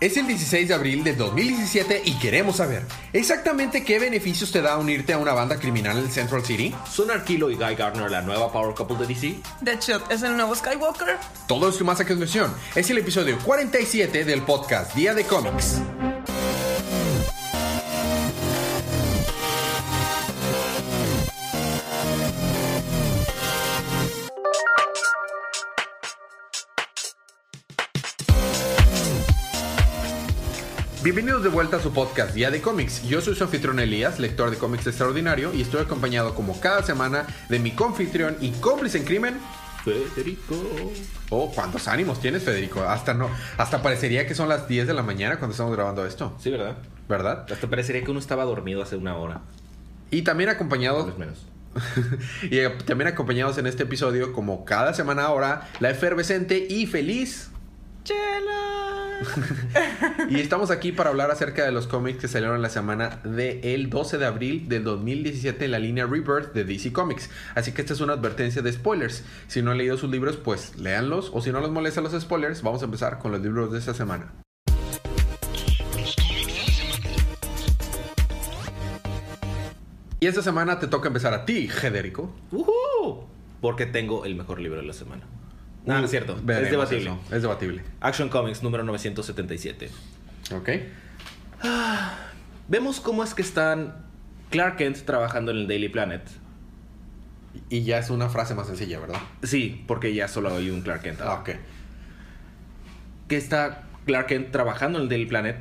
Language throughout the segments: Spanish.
Es el 16 de abril del 2017 y queremos saber exactamente qué beneficios te da unirte a una banda criminal en Central City. ¿Son Arquilo y Guy Gardner la nueva Power Couple de DC? Deadshot es el nuevo Skywalker. Todo esto más a continuación. Es el episodio 47 del podcast Día de Cómics. Bienvenidos de vuelta a su podcast Día de Cómics. Yo soy su anfitrión Elías, lector de cómics extraordinario, y estoy acompañado como cada semana de mi confitrión y cómplice en crimen, Federico. Oh, ¿cuántos ánimos tienes, Federico? Hasta no, hasta parecería que son las 10 de la mañana cuando estamos grabando esto, Sí, ¿verdad? ¿verdad? Hasta parecería que uno estaba dormido hace una hora. Y también vez menos. y eh, también acompañados en este episodio como cada semana ahora la efervescente y feliz Chela. Y estamos aquí para hablar acerca de los cómics que salieron la semana del 12 de abril del 2017 en la línea Rebirth de DC Comics. Así que esta es una advertencia de spoilers. Si no han leído sus libros, pues léanlos. O si no les molestan los spoilers, vamos a empezar con los libros de esta semana. Y esta semana te toca empezar a ti, Federico. ¡Uhú! Porque tengo el mejor libro de la semana. No, no es cierto. Veremos es debatible. eso. Es debatible. Action Comics número 977. Ok. Vemos cómo es que están Clark Kent trabajando en el Daily Planet. Y ya es una frase más sencilla, ¿verdad? Sí, porque ya solo hay un Clark Kent. Ah, ok. Que está Clark Kent trabajando en el Daily Planet.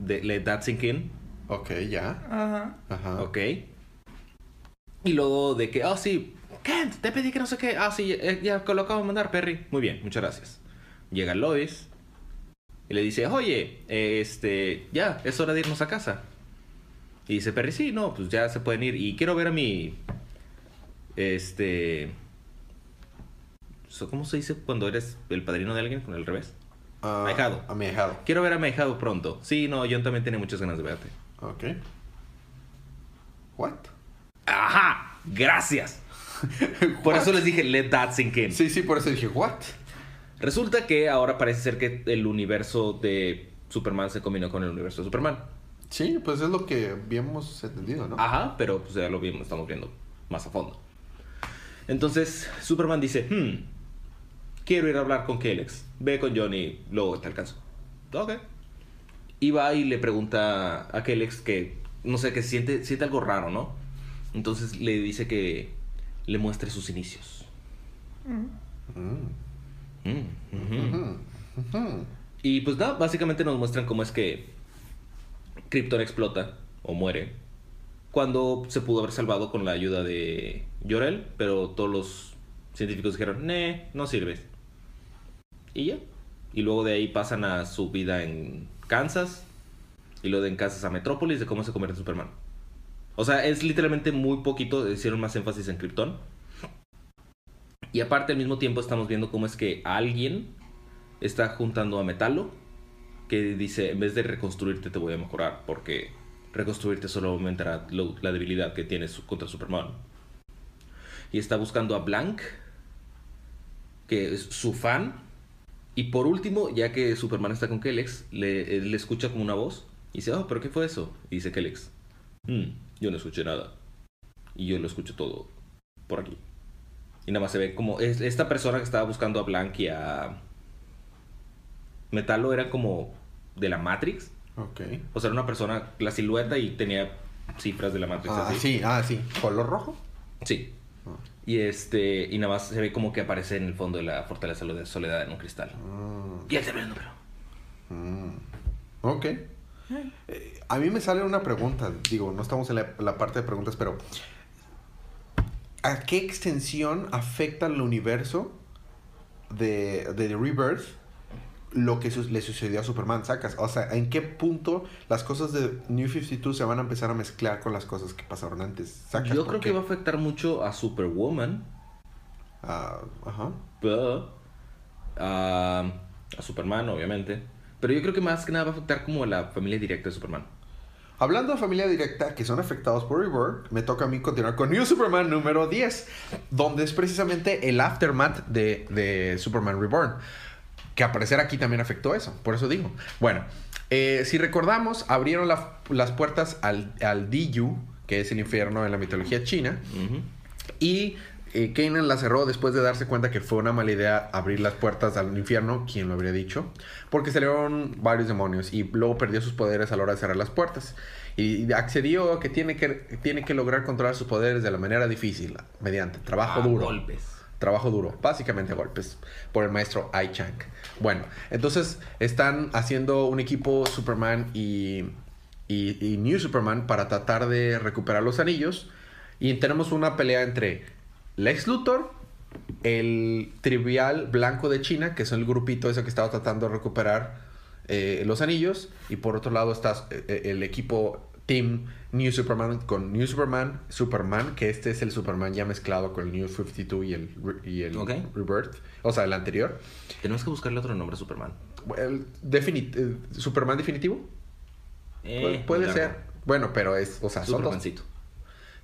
De Let That Sink In. Ok, ya. Ajá. Ajá. Ok. Y luego de que, oh sí, Kent, te pedí que no sé qué. Ah, sí, ya, ya lo acabo de mandar, Perry. Muy bien, muchas gracias. Llega Lois y le dice, oye, este, ya, es hora de irnos a casa. Y dice Perry, sí, no, pues ya se pueden ir. Y quiero ver a mi, este, ¿cómo se dice cuando eres el padrino de alguien con el revés? Ah, Ahijado. A mi ahijado. Quiero ver a mi ahijado pronto. Sí, no, yo también tenía muchas ganas de verte. Ok. What? Ajá, gracias. Por eso les dije, let that sink in. Sí, sí, por eso dije, what? Resulta que ahora parece ser que el universo de Superman se combinó con el universo de Superman. Sí, pues es lo que habíamos entendido, ¿no? Ajá, pero pues ya lo vimos, estamos viendo más a fondo. Entonces, Superman dice, hmm, quiero ir a hablar con Kelex. Ve con Johnny, luego te alcanzo. Ok. Y va y le pregunta a Kelex que, no sé, que siente, siente algo raro, ¿no? Entonces le dice que le muestre sus inicios. Mm. Mm, ujú. Y pues nada, básicamente nos muestran cómo es que Krypton explota o muere cuando se pudo haber salvado con la ayuda de Jorel, pero todos los científicos dijeron, "Nee, no sirves." Y ya. Y luego de ahí pasan a su vida en Kansas y luego de en Kansas a Metrópolis de cómo se convierte en Superman. O sea, es literalmente muy poquito, hicieron más énfasis en Krypton. Y aparte al mismo tiempo estamos viendo cómo es que alguien está juntando a Metalo que dice, en vez de reconstruirte te voy a mejorar porque reconstruirte solo aumentará la debilidad que tienes contra Superman. Y está buscando a Blank, que es su fan. Y por último, ya que Superman está con Kelex, le, le escucha como una voz y dice, oh, pero ¿qué fue eso? Y dice Kelex, "Hmm, yo no escuché nada. Y yo lo escucho todo por aquí. Y nada más se ve como es- esta persona que estaba buscando a Blank y a Metalo era como de la Matrix. Ok. O sea, era una persona, la silueta y tenía cifras de la Matrix. Ah, así. sí, ah, sí. ¿Color rojo? Sí. Ah. Y este, y nada más se ve como que aparece en el fondo de la fortaleza de soledad en un cristal. Mm, Y él termina el número. mm. Ok. Eh, a mí me sale una pregunta. Digo, no estamos en la, la parte de preguntas, pero ¿a qué extensión afecta al universo de, de Rebirth lo que su- le sucedió a Superman? ¿Sacas? O sea, ¿en qué punto las cosas de New 52 se van a empezar a mezclar con las cosas que pasaron antes? ¿Sacas? Yo ¿Por creo qué? que va a afectar mucho a Superwoman. Ah, ajá. pero, a, a Superman, obviamente. Pero yo creo que más que nada va a afectar como a la familia directa de Superman. Hablando de familia directa que son afectados por Rebirth, me toca a mí continuar con New Superman número 10, donde es precisamente el aftermath de, de Superman Reborn. Que aparecer aquí también afectó eso, por eso digo. Bueno, eh, si recordamos, abrieron la- las puertas al, al Diyu, que es el infierno en la mitología china, y eh, Kanan la cerró después de darse cuenta que fue una mala idea abrir las puertas al infierno, quien lo habría dicho, porque salieron varios demonios y luego perdió sus poderes a la hora de cerrar las puertas. Y accedió a que tiene que, tiene que lograr controlar sus poderes de la manera difícil, mediante trabajo duro. golpes. Trabajo duro, básicamente golpes, por el maestro Ai Chang. Bueno, entonces están haciendo un equipo Superman y, y, y New Superman para tratar de recuperar los anillos. Y tenemos una pelea entre Lex Luthor, el trivial blanco de China, que es el grupito ese que estaba tratando de recuperar eh, los anillos. Y por otro lado está eh, el equipo Team New Superman con New Superman, Superman, que este es el Superman ya mezclado con el New 52 y el, y el. Rebirth, o sea, el anterior. Tenemos que buscarle otro nombre a Superman. El eh, ¿Superman definitivo? Eh, Pu- puede ser. Bueno, pero es, o sea, son dos.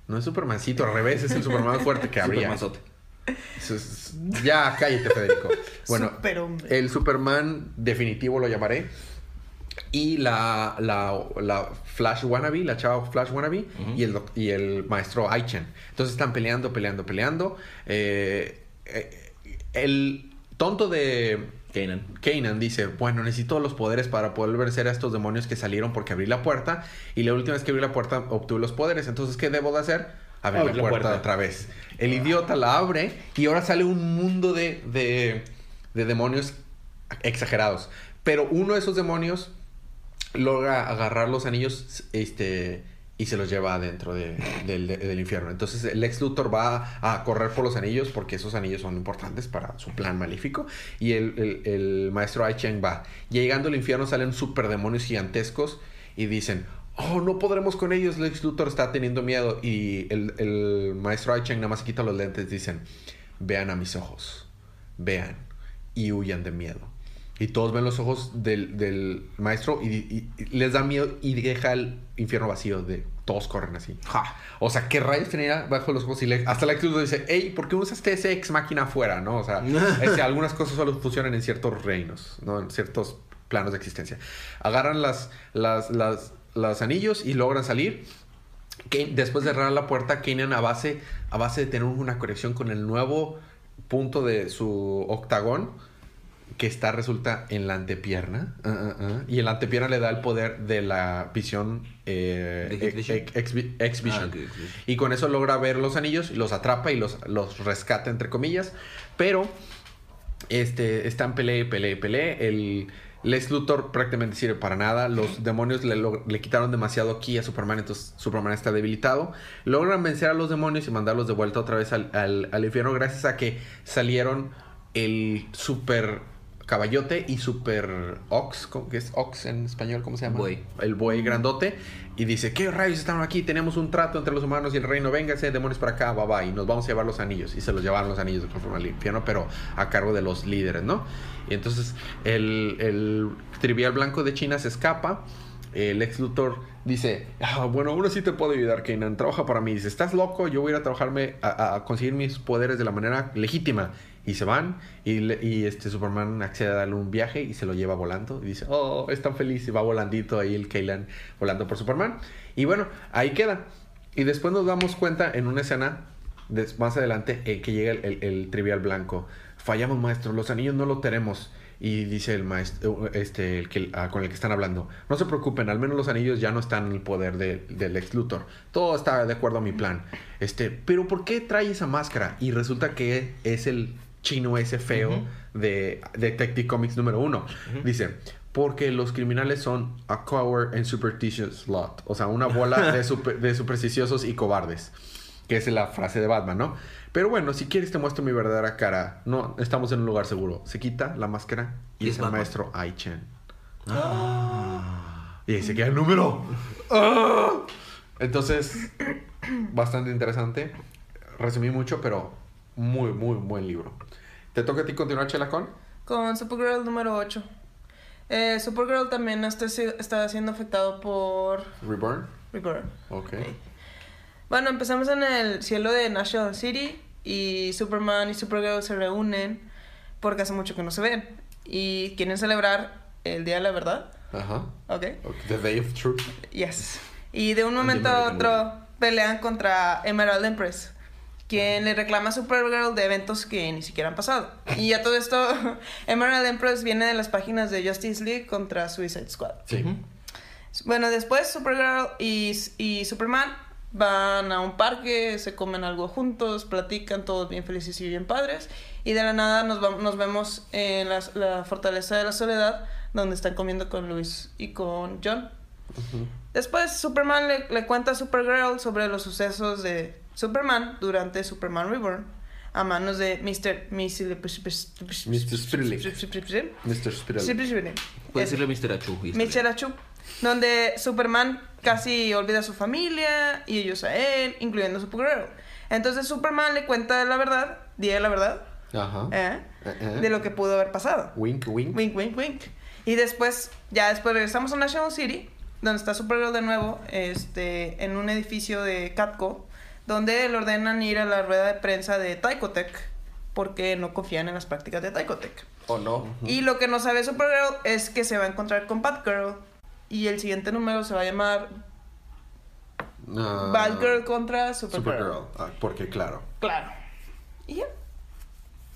No es Supermancito, al revés, es el Superman fuerte que habría. Supermanzote. Ya, cállate, Federico. Bueno, Superhombre. el Superman definitivo lo llamaré. Y la, la, la Flash Wannabe, la chava Flash Wannabe, y, el, y el maestro Aichen. Entonces están peleando, peleando, peleando. Eh, eh, el tonto de Kanan. Kanan dice, bueno, necesito los poderes para poder vencer a estos demonios que salieron porque abrí la puerta y la última vez que abrí la puerta obtuve los poderes. Entonces, ¿qué debo de hacer? Abrir la la puerta, puerta. otra vez. El idiota la abre y ahora sale un mundo de, de, de demonios exagerados. Pero uno de esos demonios logra agarrar los anillos este, y se los lleva adentro de- del, de- del infierno. Entonces el ex Luthor va a correr por los anillos porque esos anillos son importantes para su plan maléfico. Y el, el- el maestro Ai Cheng va. Llegando al infierno salen super demonios gigantescos y dicen... Oh, no podremos con ellos. Lex Luthor está teniendo miedo. Y el, el maestro Ai Cheng nada más quita los lentes. Dicen: Vean a mis ojos. Vean. Y huyan de miedo. Y todos ven los ojos del, maestro y, y- y les da miedo y deja el infierno vacío. De, todos corren así. Ja. O sea, ¿qué rayos tenía bajo los ojos? Y le- hasta la actitud dice, hey, ¿por qué usaste ese ex máquina afuera? ¿No? O sea, algunas cosas solo funcionan en ciertos reinos, ¿no? En ciertos planos de existencia. Agarran las, las, las, los anillos y logran salir. Después de cerrar la puerta, Kanan a base, a base de tener una conexión con el nuevo punto de su octagón, que está resulta en la antepierna. ah, ah, ah, y en la antepierna le da el poder de la visión eh, ex-. Ah, X-Vision. Y con eso logra ver los anillos y los atrapa y los, los rescata, entre comillas. Pero este, están pelee, pelee, pelee. El Lex Luthor prácticamente sirve para nada. Los demonios le, le quitaron demasiado aquí a Superman, entonces Superman está debilitado. Logran vencer a los demonios y mandarlos de vuelta otra vez al, al- al infierno gracias a que salieron el super caballote y super ox, ¿cómo- ¿qué es ox en español? ¿Cómo se llama? Buey. El buey grandote. Y dice, ¿qué rayos están aquí? Tenemos un trato entre los humanos y el reino. Véngase, demonios para acá, bye bye. Y nos vamos a llevar los anillos. Y se los llevaron los anillos de conforme al infierno, pero a cargo de los líderes, ¿no? Y entonces el, el trivial blanco de China se escapa. El ex Luthor dice, "Ah, bueno, aún así te puedo ayudar, Kanan. Trabaja para mí. Dice, ¿estás loco? Yo voy a ir a trabajarme, a, a conseguir mis poderes de la manera legítima. Y se van. Y, este Superman accede a darle un viaje y se lo lleva volando. Y dice, oh, es tan feliz. Y va volandito ahí el Kaylan volando por Superman. Y bueno, ahí queda. Y después nos damos cuenta en una escena más adelante eh, que llega el, el- trivial blanco. Fallamos, maestro. Los anillos no lo tenemos. Y dice el maestro, este, el que, ah, con el que están hablando, no se preocupen, al menos los anillos ya no están en el poder de- del ex Luthor. Todo está de acuerdo a mi plan. Este, pero ¿por qué trae esa máscara? Y resulta que es el chino ese feo de Detective Comics número uno. Dice, porque los criminales son a coward and superstitious lot. O sea, una bola de, super- de supersticiosos y cobardes. Que es la frase de Batman, ¿no? Pero bueno, si quieres te muestro mi verdadera cara. No, estamos en un lugar seguro. Se quita la máscara y ¿Y es el Batman? maestro Ai Chen. Y ahí se queda el número. ¡Ah! Entonces, bastante interesante. Resumí mucho, pero muy, muy buen libro. ¿Te toca a ti continuar, Chelacón? Con Supergirl número 8. Eh, Supergirl también está, si- está siendo afectado por Reborn. Reborn. Ok. Bueno, empezamos en el cielo de National City y Superman y Supergirl se reúnen porque hace mucho que no se ven. y quieren celebrar el Día de la Verdad. Ajá. ¿Ok? Ok, The Day of Truth. Yes. Y de un momento a otro pelean contra Emerald Empress, quien le reclama a Supergirl de eventos que ni siquiera han pasado. Y a todo esto, Emerald Empress viene de las páginas de Justice League contra Suicide Squad. Sí. Bueno, después Supergirl y, y Superman van a un parque, se comen algo juntos, platican todos bien felices y bien padres. Y de la nada nos, vam- nos vemos en la, la Fortaleza de la Soledad, donde están comiendo con Luis y con John. Después Superman le, le cuenta a Supergirl sobre los sucesos de Superman durante Superman Reborn a manos de Mr. Mr. Mr. Mr. Puedes decirle Mr. Achu. Mr. Achu, donde Superman casi olvida a su familia y ellos a él, incluyendo a Supergirl. Entonces Superman le cuenta la verdad, diga la verdad, Ajá. ¿eh? Eh, eh. de lo que pudo haber pasado. Wink, wink. Wink, wink, wink. Y después, ya después regresamos a National City, donde está Supergirl de nuevo, este, en un edificio de Catco, donde le ordenan ir a la rueda de prensa de Tycotech, porque no confían en las prácticas de Tycotech. ¿O no? Y lo que no sabe Supergirl es que se va a encontrar con Batgirl, y el siguiente número se va a llamar Ah, Batgirl contra Supergirl. Supergirl. Ah, porque claro. Claro. Y ya.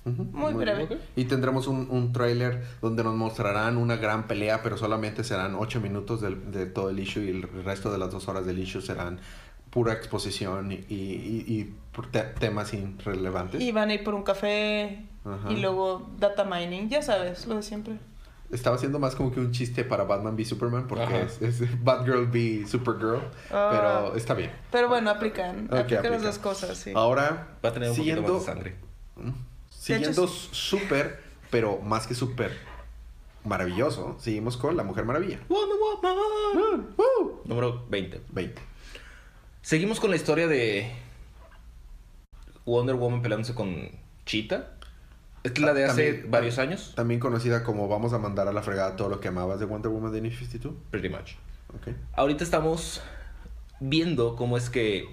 Muy breve. Y tendremos un, un tráiler donde nos mostrarán una gran pelea, pero solamente serán ocho minutos del- de, todo el issue y el resto de las dos horas del issue serán pura exposición y, y, y- y por te- temas irrelevantes. Y van a ir por un café, Ajá. y luego data mining, ya sabes, lo de siempre. Estaba haciendo más como que un chiste para Batman v Superman porque es, es Batgirl v Supergirl, Ah. pero está bien. Pero bueno, aplican. Ok, aplican las dos cosas, sí. Ahora, Va a tener un siguiendo, poquito más de sangre. siguiendo hecho, súper, pero más que súper maravilloso, seguimos con La Mujer Maravilla. Wonder Woman. Número 20. 20. Seguimos con la historia de Wonder Woman peleándose con Cheetah. Esta es la de hace También- varios años. También conocida como Vamos a mandar a la fregada todo lo que amabas de Wonder Woman de New 52. Pretty much. Ok. Ahorita estamos viendo cómo es que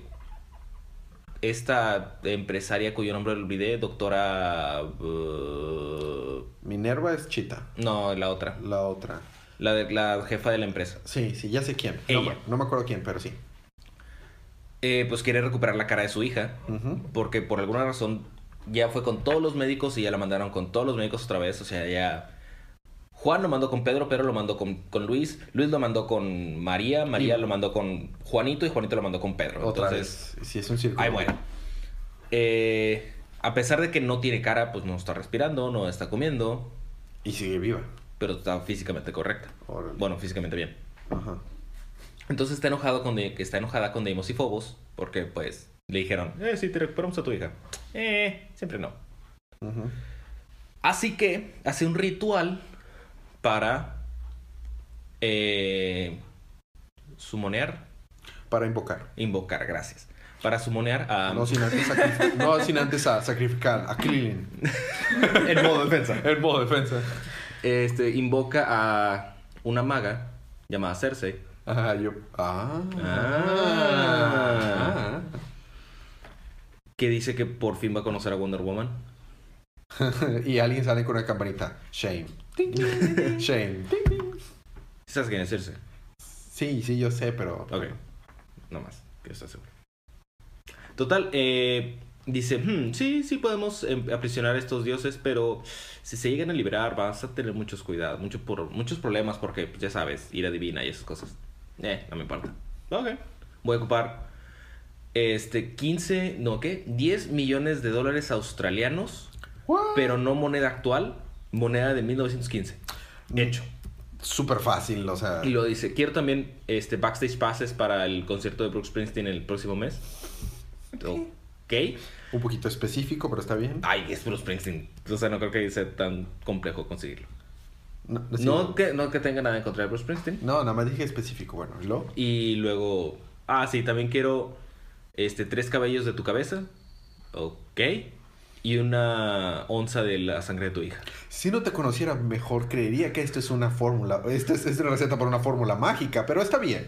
esta empresaria cuyo nombre olvidé, doctora... uh, Minerva es Chita. no, la otra. La otra. La, de, la jefa de la empresa. Sí, sí, ya sé quién. Ella. no me acuerdo quién, pero sí. Eh, pues quiere recuperar la cara de su hija. Porque por alguna razón ya fue con todos los médicos y ya la mandaron con todos los médicos otra vez. O sea, ya... Juan lo mandó con Pedro, Pedro lo mandó con, con Luis, Luis lo mandó con María, María Y- lo mandó con Juanito y Juanito lo mandó con Pedro. Otra Entonces, vez. Sí, es un círculo. Ay, bueno. Eh, a pesar de que no tiene cara, pues no está respirando, no está comiendo, Y sigue viva. pero está físicamente correcta. Órale. Bueno, físicamente bien. Ajá. Entonces está enojado con que está enojada con Deimos y Phobos porque pues le dijeron, "Eh, sí te recuperamos a tu hija." Eh, siempre no. Así que hace un ritual para eh sumonear, Para invocar. invocar, gracias. Para sumonear a No sin antes, sacrificar, no sin antes a sacrificar a Krillin. en modo defensa. El modo defensa. Este invoca a una maga llamada Cersei. Ajá, yo. Ah. Ah. que dice que por fin va a conocer a Wonder Woman. y alguien sale con una campanita. Shame. Shame. ¿Sabes quién es? Sí, sí, yo sé, pero. Ok, no más, que estás seguro. Total, eh, dice, "Hmm, sí, sí podemos eh, aprisionar a estos dioses, pero si se llegan a liberar vas a tener muchos cuidados, mucho por, muchos problemas porque, pues, ya sabes, ira divina y esas cosas. Eh, no me importa. Ok, voy a ocupar este 15, no, ¿qué? 10 millones de dólares australianos, What? pero no moneda actual, moneda de 1915. Hecho. Súper fácil, o sea. Y lo dice, quiero también este backstage passes para el concierto de Brooks Springsteen el próximo mes. Ok. Un poquito específico, pero está bien. Ay, es Bruce Springsteen. O sea, no creo que sea tan complejo conseguirlo. No, no, sí, No que, no que tenga nada en contra de Bruce Springsteen. no, nada más dije específico. Bueno, ¿y luego? Y luego, ah, sí, también quiero este tres cabellos de tu cabeza. Ok. Y una onza de la sangre de tu hija. Si no te conociera mejor, creería que esto es una fórmula. Esto es, es una receta para una fórmula mágica, pero está bien.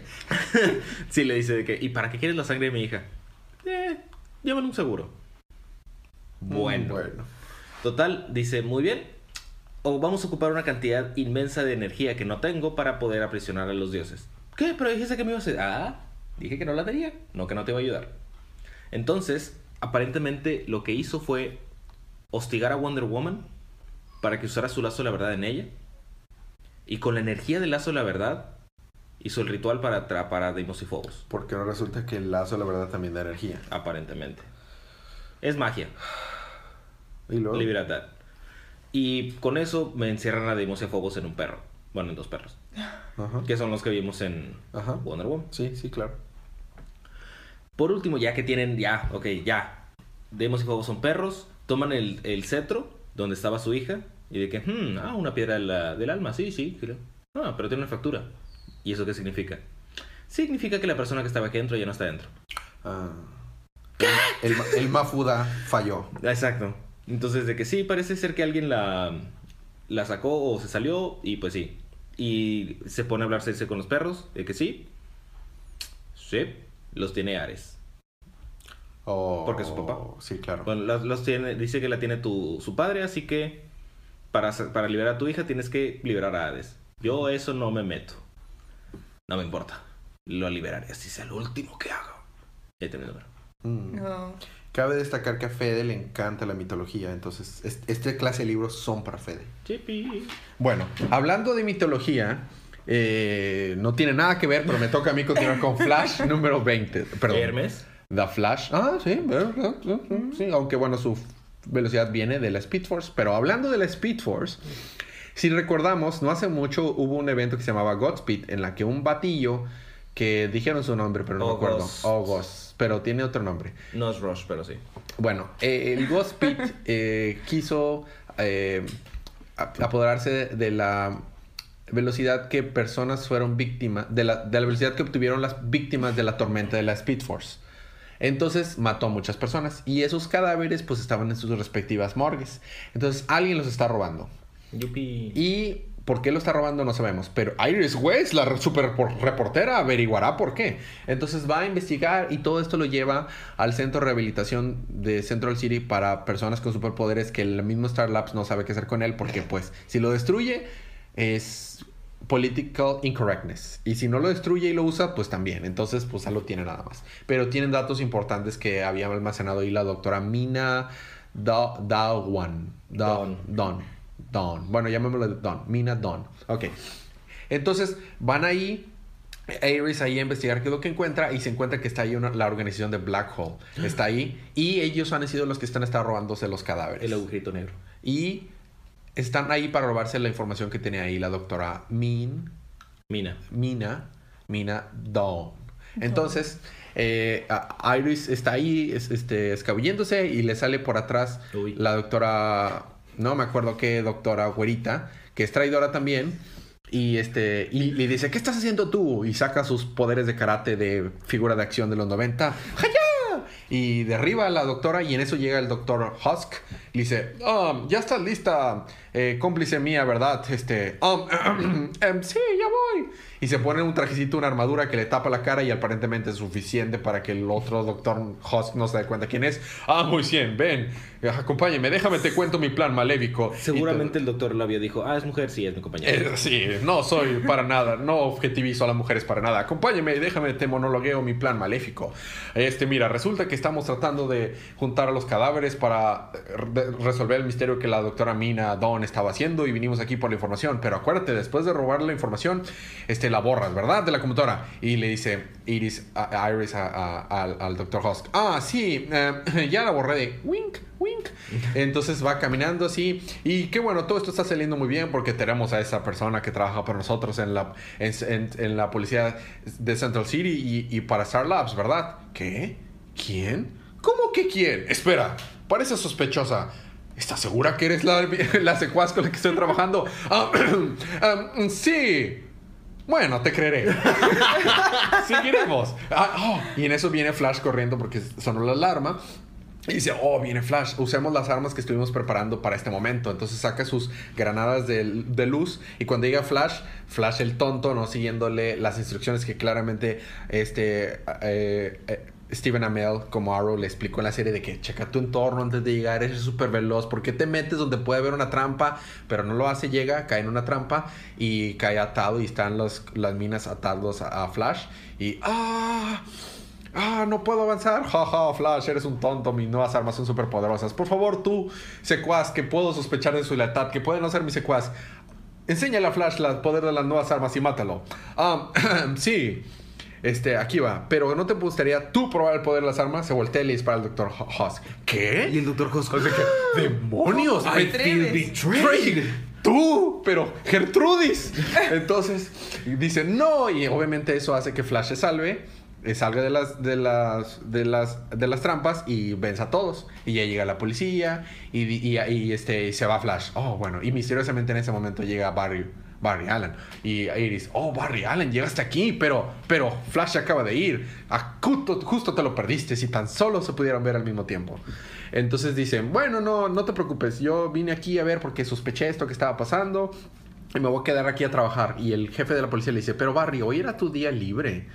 Sí, le dice de que, ¿y para qué quieres la sangre de mi hija? Eh, llévale un seguro. Bueno. Mm, bueno. Total, dice, muy bien. O vamos a ocupar una cantidad inmensa de energía que no tengo para poder aprisionar a los dioses. ¿Qué? Pero dijiste que me ibas a hacer. Ah, dije que no la tenía, no que no te iba a ayudar. Entonces, aparentemente lo que hizo fue hostigar a Wonder Woman para que usara su lazo de la verdad en ella. Y con la energía del lazo de la verdad, hizo el ritual para atrapar a Deimos y Phobos. Porque no resulta que el lazo, la verdad, también da energía. Aparentemente. Es magia. Y luego. Libertad. Y con eso me encierran a Deimos y a Phobos en un perro. Bueno, en dos perros. Ajá. Que son los que vimos en Ajá. Wonder Woman. Sí, sí, claro. Por último, ya que tienen, ya, ok, ya. Deimos y Phobos son perros. Toman el, el cetro donde estaba su hija. Y de que, hmm, ah, una piedra de la- del alma. Sí, sí, creo. Ah, pero tiene una fractura. ¿Y eso qué significa? Significa que la persona que estaba aquí dentro ya no está dentro. Ah. El, el, el Mafuda falló. Exacto. Entonces, de que sí, parece ser que alguien la, la sacó o se salió, y pues sí. Y se pone a hablarse con los perros, de que sí. Sí, los tiene Ares. Oh, Porque es su papá. Sí, claro. Bueno, los, los tiene, dice que la tiene tu, su padre, así que para, para liberar a tu hija tienes que liberar a Hades. Yo eso no me meto. No me importa. Lo liberaré, así sea lo último que haga. Ya terminé. Mm. No. Cabe destacar que a Fede le encanta la mitología, entonces es- este clase de libros son para Fede. Chipi. Bueno, hablando de mitología, eh, no tiene nada que ver, pero me toca a mí continuar con Flash número 20. Perdón. Hermes. The Flash. Ah, sí, verdad, sí, aunque bueno, su velocidad viene de la Speed Force. Pero hablando de la Speed Force, si recordamos, no hace mucho hubo un evento que se llamaba Godspeed, en la que un batillo que dijeron su nombre, pero no me acuerdo. August, pero tiene otro nombre. No es Rush, pero sí. Bueno, eh, el Godspeed eh, quiso eh, apoderarse de la velocidad que personas fueron víctimas, de la, de la velocidad que obtuvieron las víctimas de la tormenta de la Speed Force. Entonces mató a muchas personas y esos cadáveres pues estaban en sus respectivas morgues. Entonces alguien los está robando. Yupi. Y por qué lo está robando no sabemos. Pero Iris West, la super por- reportera, averiguará por qué. Entonces va a investigar y todo esto lo lleva al centro de rehabilitación de Central City para personas con superpoderes que el mismo Star Labs no sabe qué hacer con él porque pues si lo destruye es political incorrectness. Y si no lo destruye y lo usa, pues también. Entonces, pues ya lo tiene nada más. Pero tienen datos importantes que había almacenado ahí la doctora Mina Da- Dawan. Da- Dawn. Don. Don. Bueno, llamémoslo Don. Mina Don. Ok. Entonces, van ahí. Iris ahí a investigar qué es lo que encuentra y se encuentra que está ahí una- la organización de Black Hole. Está ahí y ellos han sido los que están están robándose los cadáveres. El agujerito negro. Y están ahí para robarse la información que tenía ahí la doctora Min, Mina. Mina, Mina Dawn. Entonces, eh, Iris está ahí es- este, escabulléndose y le sale por atrás Uy. la doctora, no me acuerdo qué doctora güerita, que es traidora también. Y este y le dice, ¿qué estás haciendo tú? Y saca sus poderes de karate de figura de acción de los 90. ¡Hayá! Y derriba a la doctora y en eso llega el doctor Husk y dice, "Um, ya estás lista, eh, cómplice mía, ¿verdad? Este, um, em, sí, ya voy. Y se pone un trajecito, una armadura que le tapa la cara y aparentemente es suficiente para que el otro doctor Husk no se dé cuenta quién es. Ah, muy bien, ven, acompáñeme, déjame te cuento mi plan maléfico. Y Seguramente el doctor Labia dijo, ah, es mujer, sí, es mi compañera. eh, sí, no soy para nada, no objetivizo a las mujeres para nada. Acompáñeme y déjame te monologueo mi plan maléfico. Este, mira, resulta que estamos tratando de juntar a los cadáveres para eh, re- resolver el misterio que la doctora Mina Dawn estaba haciendo y vinimos aquí por la información. Pero acuérdate, después de robar la información, este, la borras, ¿verdad? De la computadora. Y le dice Iris, a- Iris a- a- al, al doctor Husk, ah, sí, eh, ya la borré de wink, wink. Entonces va caminando así. Y qué bueno, todo esto está saliendo muy bien porque tenemos a esa persona que trabaja para nosotros en la, en, en- en la policía de Central City y, y para Star Labs, ¿verdad? ¿Qué? ¿Quién? ¿Cómo que quién? Espera, parece sospechosa. ¿Estás segura que eres la, la secuaz con la que estoy trabajando? Ah, um, sí. Bueno, te creeré. Seguiremos. Ah, oh, y en eso viene Flash corriendo porque sonó la alarma. Y dice, oh, viene Flash, usemos las armas que estuvimos preparando para este momento. Entonces saca sus granadas de, de luz y cuando llega Flash, Flash el tonto, no siguiéndole las instrucciones que claramente este, eh, eh, Stephen Amell como Arrow le explicó en la serie de que checa tu entorno antes de llegar, eres súper veloz, ¿por qué te metes donde puede haber una trampa? Pero no lo hace, llega, cae en una trampa y cae atado y están las minas atados a, Flash y ¡ah! Ah, no puedo avanzar. Jaja, Flash, eres un tonto. Mis nuevas armas son súper poderosas. Por favor, tú, secuaz, que puedo sospechar de su lealtad, que puede no ser mi secuaz. Enséñale a Flash el poder de las nuevas armas y mátalo. Ah, sí. Este, aquí va. Pero ¿no te gustaría tú probar el poder de las armas? Se voltea y le dispara al Dr. Husk. ¿Qué? Y el Dr. Husk. O sea que, ¡Demonios! I feel betrayed. Tú, pero Gertrudis. Entonces dice no y obviamente eso hace que Flash se salve, eh, salga de las de las de las de las trampas y vence a todos. Y ya llega la policía y, y, y, este y se va Flash. Oh bueno y misteriosamente en ese momento llega Barry Barry Allen y Iris, oh Barry Allen, llegaste aquí, pero pero Flash acaba de ir. Ah, justo, justo te lo perdiste si tan solo se pudieran ver al mismo tiempo. Entonces dicen, bueno, no, no te preocupes, yo vine aquí a ver porque sospeché esto que estaba pasando y me voy a quedar aquí a trabajar. Y el jefe de la policía le dice, pero Barry, hoy era tu día libre.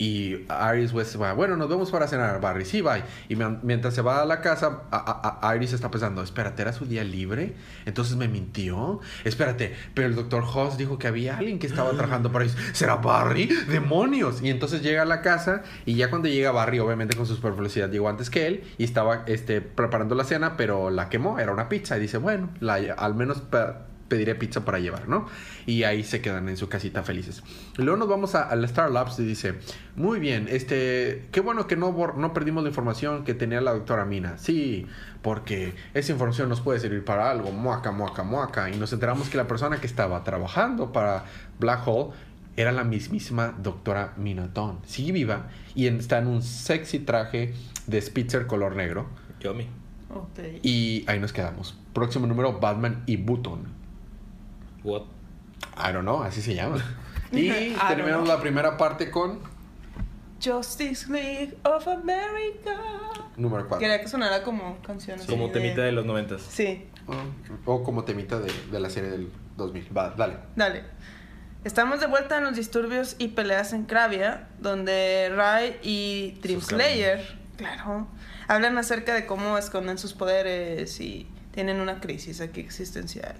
Y Iris West va, bueno, nos vemos para cenar, Barry, sí, bye. Y mientras se va a la casa, a- Iris está pensando, espérate, ¿era su día libre? Entonces me mintió. Espérate, pero el doctor Hoss dijo que había alguien que estaba trabajando para Iris. ¿Será Barry? ¡Demonios! Y entonces llega a la casa y ya cuando llega Barry, obviamente con su super velocidad, llegó antes que él y estaba este, preparando la cena, pero la quemó, era una pizza. Y dice, bueno, al menos... pe- pediré pizza para llevar, ¿no? Y ahí se quedan en su casita felices. Luego nos vamos a, a la Star Labs y dice, muy bien, este, qué bueno que no, bor- no perdimos la información que tenía la doctora Mina. Sí, porque esa información nos puede servir para algo, muaca, muaca, muaca. Y nos enteramos que la persona que estaba trabajando para Black Hole era la mismísima doctora Minaton. Sigue viva y en- está en un sexy traje de Spitzer color negro. Yomi. Ok. Y ahí nos quedamos. Próximo número, Batman y Button. What? I don't know, así se llama. Y terminamos la primera parte con Justice League of America. número 4. Quería que sonara como canción así Como temita de los noventas. Sí, O como temita de, de la serie del 2000. Va, dale. dale. Estamos de vuelta en los disturbios y peleas en Cravia, donde Rai y Dream Sus Slayer, claro, hablan acerca de cómo esconden sus poderes y tienen una crisis aquí existencial.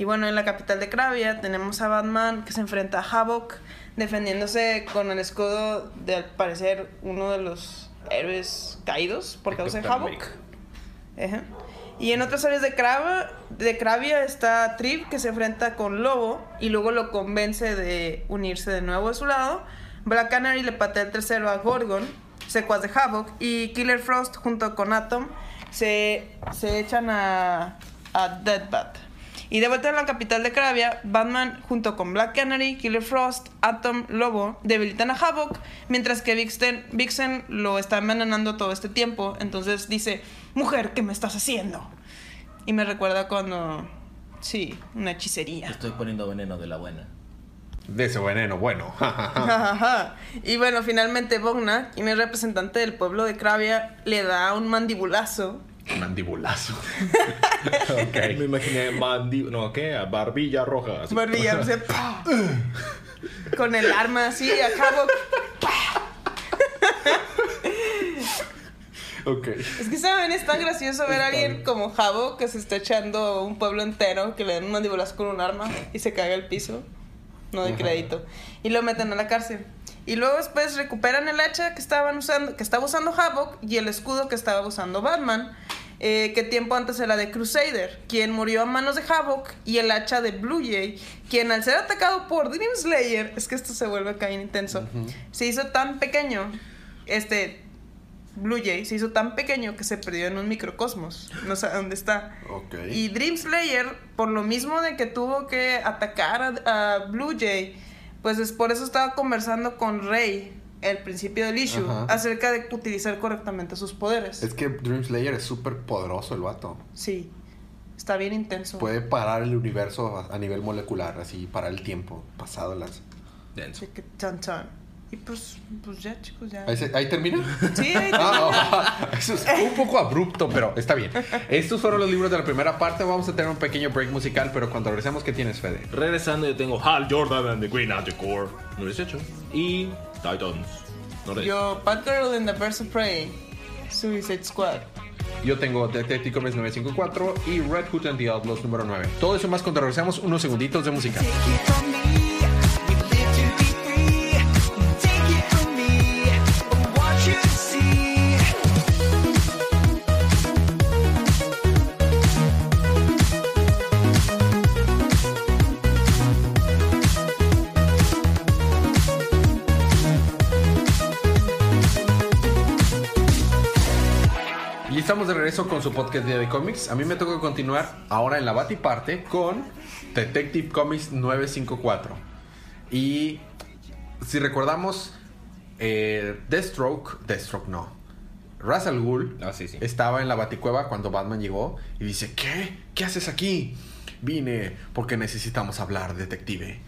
Y bueno, en la capital de Cravia tenemos a Batman que se enfrenta a Havok, defendiéndose con el escudo de al parecer uno de los héroes caídos por causa de Havok. Ajá. Y en otras áreas de Crava, de Cravia está Trip que se enfrenta con Lobo y luego lo convence de unirse de nuevo a su lado. Black Canary le patea el tercero a Gorgon, secuaz de Havoc, y Killer Frost junto con Atom se, se echan a, a Deadbat. Y de vuelta en la capital de Cravia, Batman junto con Black Canary, Killer Frost, Atom, Lobo debilitan a Havok, mientras que Vixen, Vixen lo está envenenando todo este tiempo. Entonces dice, mujer, ¿qué me estás haciendo? Y me recuerda cuando... Sí, una hechicería. Estoy poniendo veneno de la buena. De ese veneno, bueno. Y bueno, finalmente Bogna, quien es representante del pueblo de Cravia, le da un mandibulazo. Mandibulazo. Me imaginé Bandi... No, ¿qué? Barbilla Roja. así. Barbilla, ¡pah! con el arma así, a. Es que saben, es tan gracioso ver a alguien como Javo que se está echando un pueblo entero, que le dan un mandibulazo con un arma y se cae al piso. No de crédito. Y lo meten a la cárcel. Y luego después recuperan el hacha que estaban usando, que estaba usando Havok y el escudo que estaba usando Batman. eh, que tiempo antes era de Crusader, quien murió a manos de Havok, y el hacha de Blue Jay, quien al ser atacado por Dream Slayer, es que esto se vuelve acá bien intenso, se hizo tan pequeño, este Blue Jay se hizo tan pequeño que se perdió en un microcosmos, no sé dónde está. Y Dream Slayer, por lo mismo de que tuvo que atacar a, a Blue Jay, pues es por eso estaba conversando con Rey al principio del issue Ajá. acerca de utilizar correctamente sus poderes. Es que Dream Slayer es súper poderoso el vato. Sí, está bien intenso. Puede parar el universo a, a nivel molecular, así, parar el tiempo pasado las... Denso. Chan chan. Y pues, pues ya chicos, ya. ¿Ahí, se- ahí termina? Sí, ahí Ah, oh, eso es un poco abrupto, pero está bien. Estos fueron los libros de la primera parte. Vamos a tener un pequeño break musical, pero cuando regresemos, ¿qué tienes, Fede? Regresando, yo tengo Hal Jordan and the Green Magic Corps, número 18. Y Titans. Alright. Yo, Batgirl and the Birds of Prey, Suicide Squad. Yo tengo Detective Comics 954 y Red Hood and the Outlaws número 9. Todo eso más cuando regresamos unos segunditos de música. Estamos de regreso con su podcast Día de Cómics. A mí me toca continuar ahora en la Batiparte con Detective Comics 954. Y si recordamos, eh, Deathstroke, Deathstroke no, Ra's al Ghul Ah, sí, sí. estaba en la Baticueva cuando Batman llegó y dice, ¿qué? ¿Qué haces aquí? Vine porque necesitamos hablar, detective.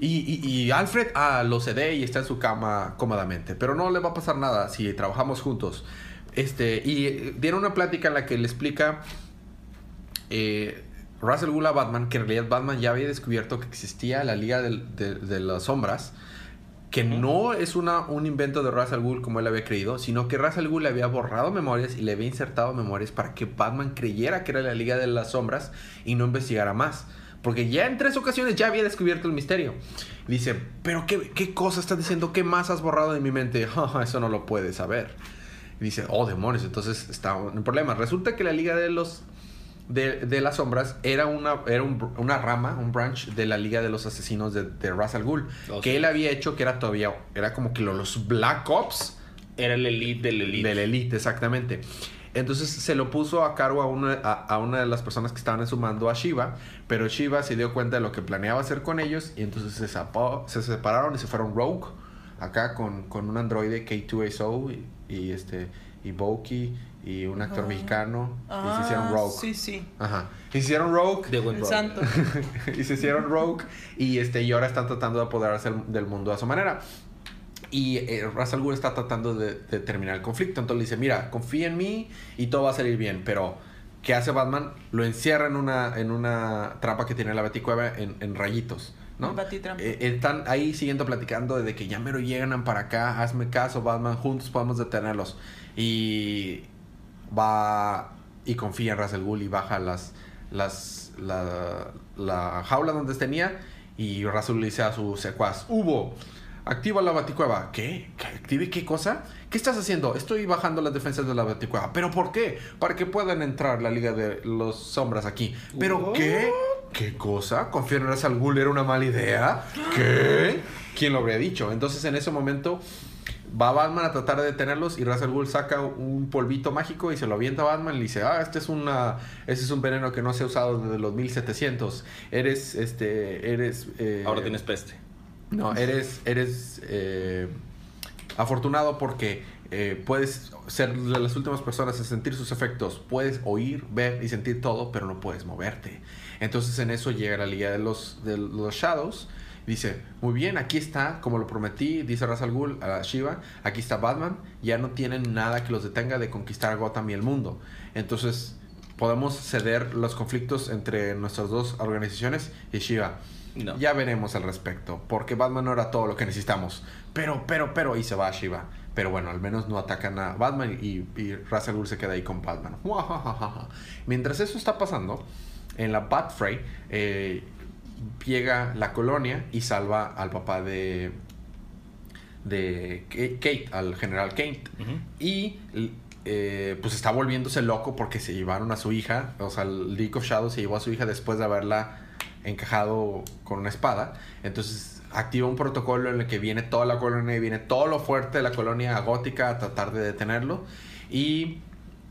Y, y- y Alfred ah, lo cede y está en su cama cómodamente, pero no le va a pasar nada si trabajamos juntos. Este, y dieron una plática en la que le explica eh, Russell Ghul a Batman que en realidad Batman ya había descubierto que existía la Liga de, de las Sombras, que no es una, un invento de Russell Ghul como él había creído, sino que Russell Ghul le había borrado memorias y le había insertado memorias para que Batman creyera que era la Liga de las Sombras y no investigara más. Porque ya en tres ocasiones ya había descubierto el misterio. Dice, pero ¿qué, qué cosa estás diciendo? ¿Qué más has borrado de mi mente? "Ja, Eso no lo puedes saber. Y dice, oh demonios, entonces está un problema. Resulta que la Liga de los de, de las Sombras era una, era un una rama, un branch de la Liga de los Asesinos de, de Ra's al Ghul. Oh, que sí. él había hecho que era todavía, era como que lo- los Black Ops Era el elite del elite. del Elite, exactamente. Entonces se lo puso a cargo a una, a, a una de las personas que estaban en su mando, a Shiva, pero Shiva se dio cuenta de lo que planeaba hacer con ellos y entonces se, zapó- se separaron y se fueron Rogue, acá con, con un androide K2SO y, y este y Boki y un actor Ah. mexicano y se hicieron Ah, Rogue. Sí, sí. Ajá. Y se hicieron Rogue De brother. santo. y se hicieron Rogue y este y ahora están tratando de apoderarse del- mundo a su manera. Y eh, Ra's al Ghul está tratando de, de terminar el conflicto. Entonces le dice, mira, confía en mí y todo va a salir bien. Pero, ¿qué hace Batman? Lo encierra en una, en una trampa que tiene la Baticueva en, en rayitos. ¿No? Eh, están ahí siguiendo platicando de que ya mero llegan para acá, hazme caso, Batman, juntos podemos detenerlos. Y va y confía en al Ghul y baja las, las, la, la jaula donde tenía y Ghul le dice a su secuaz, Hubo, activa la baticueva. ¿Qué? ¿Que ¿Active qué cosa? ¿Qué estás haciendo? Estoy bajando las defensas de la baticueva. ¿Pero por qué? Para que puedan entrar la Liga de los Sombras aquí. ¿Pero qué? ¿Qué cosa? ¿Confiar en Ra's al Ghul era una mala idea? ¿Qué? ¿Quién lo habría dicho? Entonces en ese momento va Batman a tratar de detenerlos y Ra's al Ghul saca un polvito mágico y se lo avienta a Batman y le dice, ah, este es una, este es un veneno que no se ha usado desde los 1700. Eres, este, eres... eh, Ahora tienes peste. No, eres, eres eh, afortunado porque eh, puedes ser de las últimas personas en sentir sus efectos. Puedes oír, ver y sentir todo, pero no puedes moverte. Entonces en eso llega la Liga de los, de los Shadows. Dice, muy bien, aquí está, como lo prometí, dice Ra's al Ghul a Shiva, aquí está Batman, ya no tienen nada que los detenga de conquistar Gotham y el mundo. Entonces, podemos ceder los conflictos entre nuestras dos organizaciones y Shiva. No. Ya veremos al respecto, porque Batman no era todo lo que necesitamos. Pero, pero, pero, y se va a Shiva. Pero bueno, al menos no atacan a Batman y, y Ra's al Ghul se queda ahí con Batman. Mientras eso está pasando, en la Bat Fray eh, llega la colonia y salva al papá de de Kate, al general Kate. Y eh, pues está volviéndose loco porque se llevaron a su hija, o sea, el League of Shadows se llevó a su hija después de haberla encajado con una espada. Entonces activa un protocolo en el que viene toda la colonia y viene todo lo fuerte de la colonia gótica a tratar de detenerlo. Y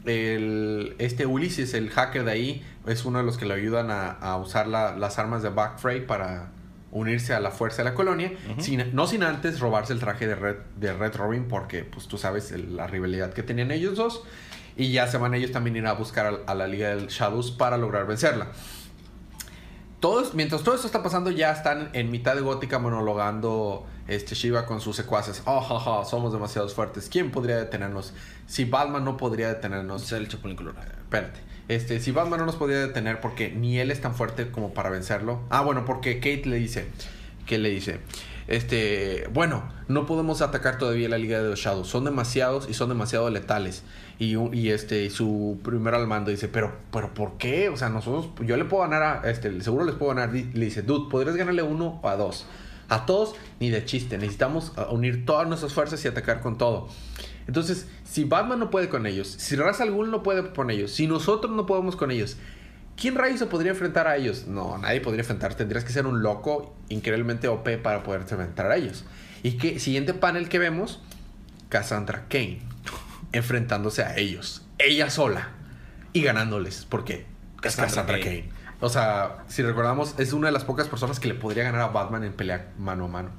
el, este Ulises, el hacker de ahí, es uno de los que le ayudan a, a usar la- las armas de Back Fray para unirse a la fuerza de la colonia, sin- no sin antes robarse el traje de Red, de Red Robin, porque pues tú sabes el- la rivalidad que tenían ellos dos, y ya se van ellos también a ir a buscar a, a la Liga del Shadows para lograr vencerla. Todos, mientras todo esto está pasando, ya están en mitad de Gótica monologando este Shiva con sus secuaces. Oh, ja, somos demasiado fuertes. ¿Quién podría detenernos? Si Batman no podría detenernos. Es el Chapulín Colorado. Espérate. Este, si Batman no nos podía detener porque ni él es tan fuerte como para vencerlo. Ah, bueno, porque Kate le dice, que le dice, este, bueno, no podemos atacar todavía la Liga de los Shadows, son demasiados y son demasiado letales. Y, este, y su primer al mando dice, pero, pero ¿por qué? O sea, nosotros, yo le puedo ganar a, este, seguro les puedo ganar. Le dice, dude, podrías ganarle uno o a dos. A todos, ni de chiste. Necesitamos uh, unir todas nuestras fuerzas y atacar con todo. Entonces, si Batman no puede con ellos, si Ra's al Ghul no puede con ellos, si nosotros no podemos con ellos, ¿quién rayos se podría enfrentar a ellos? No, nadie podría enfrentar. Tendrías que ser un loco increíblemente OP para poderte enfrentar a ellos. Y que siguiente panel que vemos, Cassandra Kane enfrentándose a ellos, ella sola y ganándoles, porque es Cassandra Cassandra. Kane. O sea, si recordamos, es una de las pocas personas que le podría ganar a Batman en pelea mano a mano.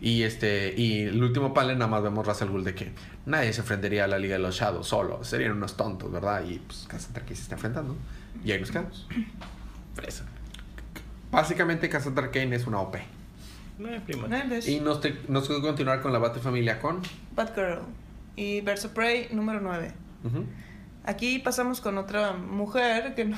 Y este y el último panel nada más vemos Ra's al Ghul de que nadie se enfrentaría a la Liga de los Shadows solo, serían unos tontos, ¿verdad? Y pues Cassandra Kane se está enfrentando y ahí nos quedamos. Fresa. Básicamente Cassandra Kane es una OP. Prima. Eh, ¿ves? Y nos, te- nos continuar con la Batfamilia con Batgirl y Verso Prey número 9. Ujú. Aquí pasamos con otra mujer que no...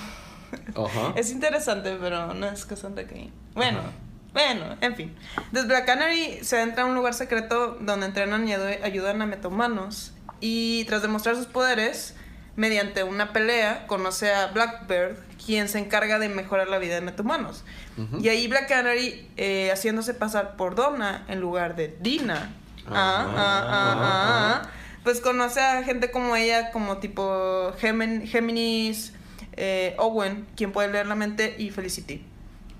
Ajá. Es interesante, pero no es Cassandra Cain. Bueno, Ajá. bueno, en fin. Entonces Black Canary se entra a un lugar secreto donde entrenan y ayudan a metahumanos. Y tras demostrar sus poderes, mediante una pelea, conoce a Blackbird, quien se encarga de mejorar la vida de metahumanos. Ujú. Y ahí Black Canary, eh, haciéndose pasar por Donna en lugar de Dina. Ah, ah, ah, ah, ah. Pues conoce a gente como ella, como tipo Géminis, eh, Owen, quien puede leer la mente, y Felicity.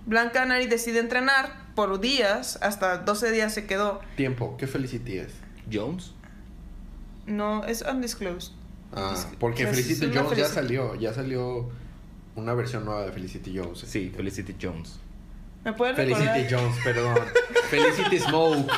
Black Canary decide entrenar por días, hasta 12 días se quedó. Tiempo, ¿qué Felicity es? Jones. No, es undisclosed. Ah, porque Felicity Jones ya salió, ya salió una versión nueva de Felicity Jones. Sí, Felicity Jones. ¿Me pueden recordar? Felicity Jones, perdón. Felicity Smoke.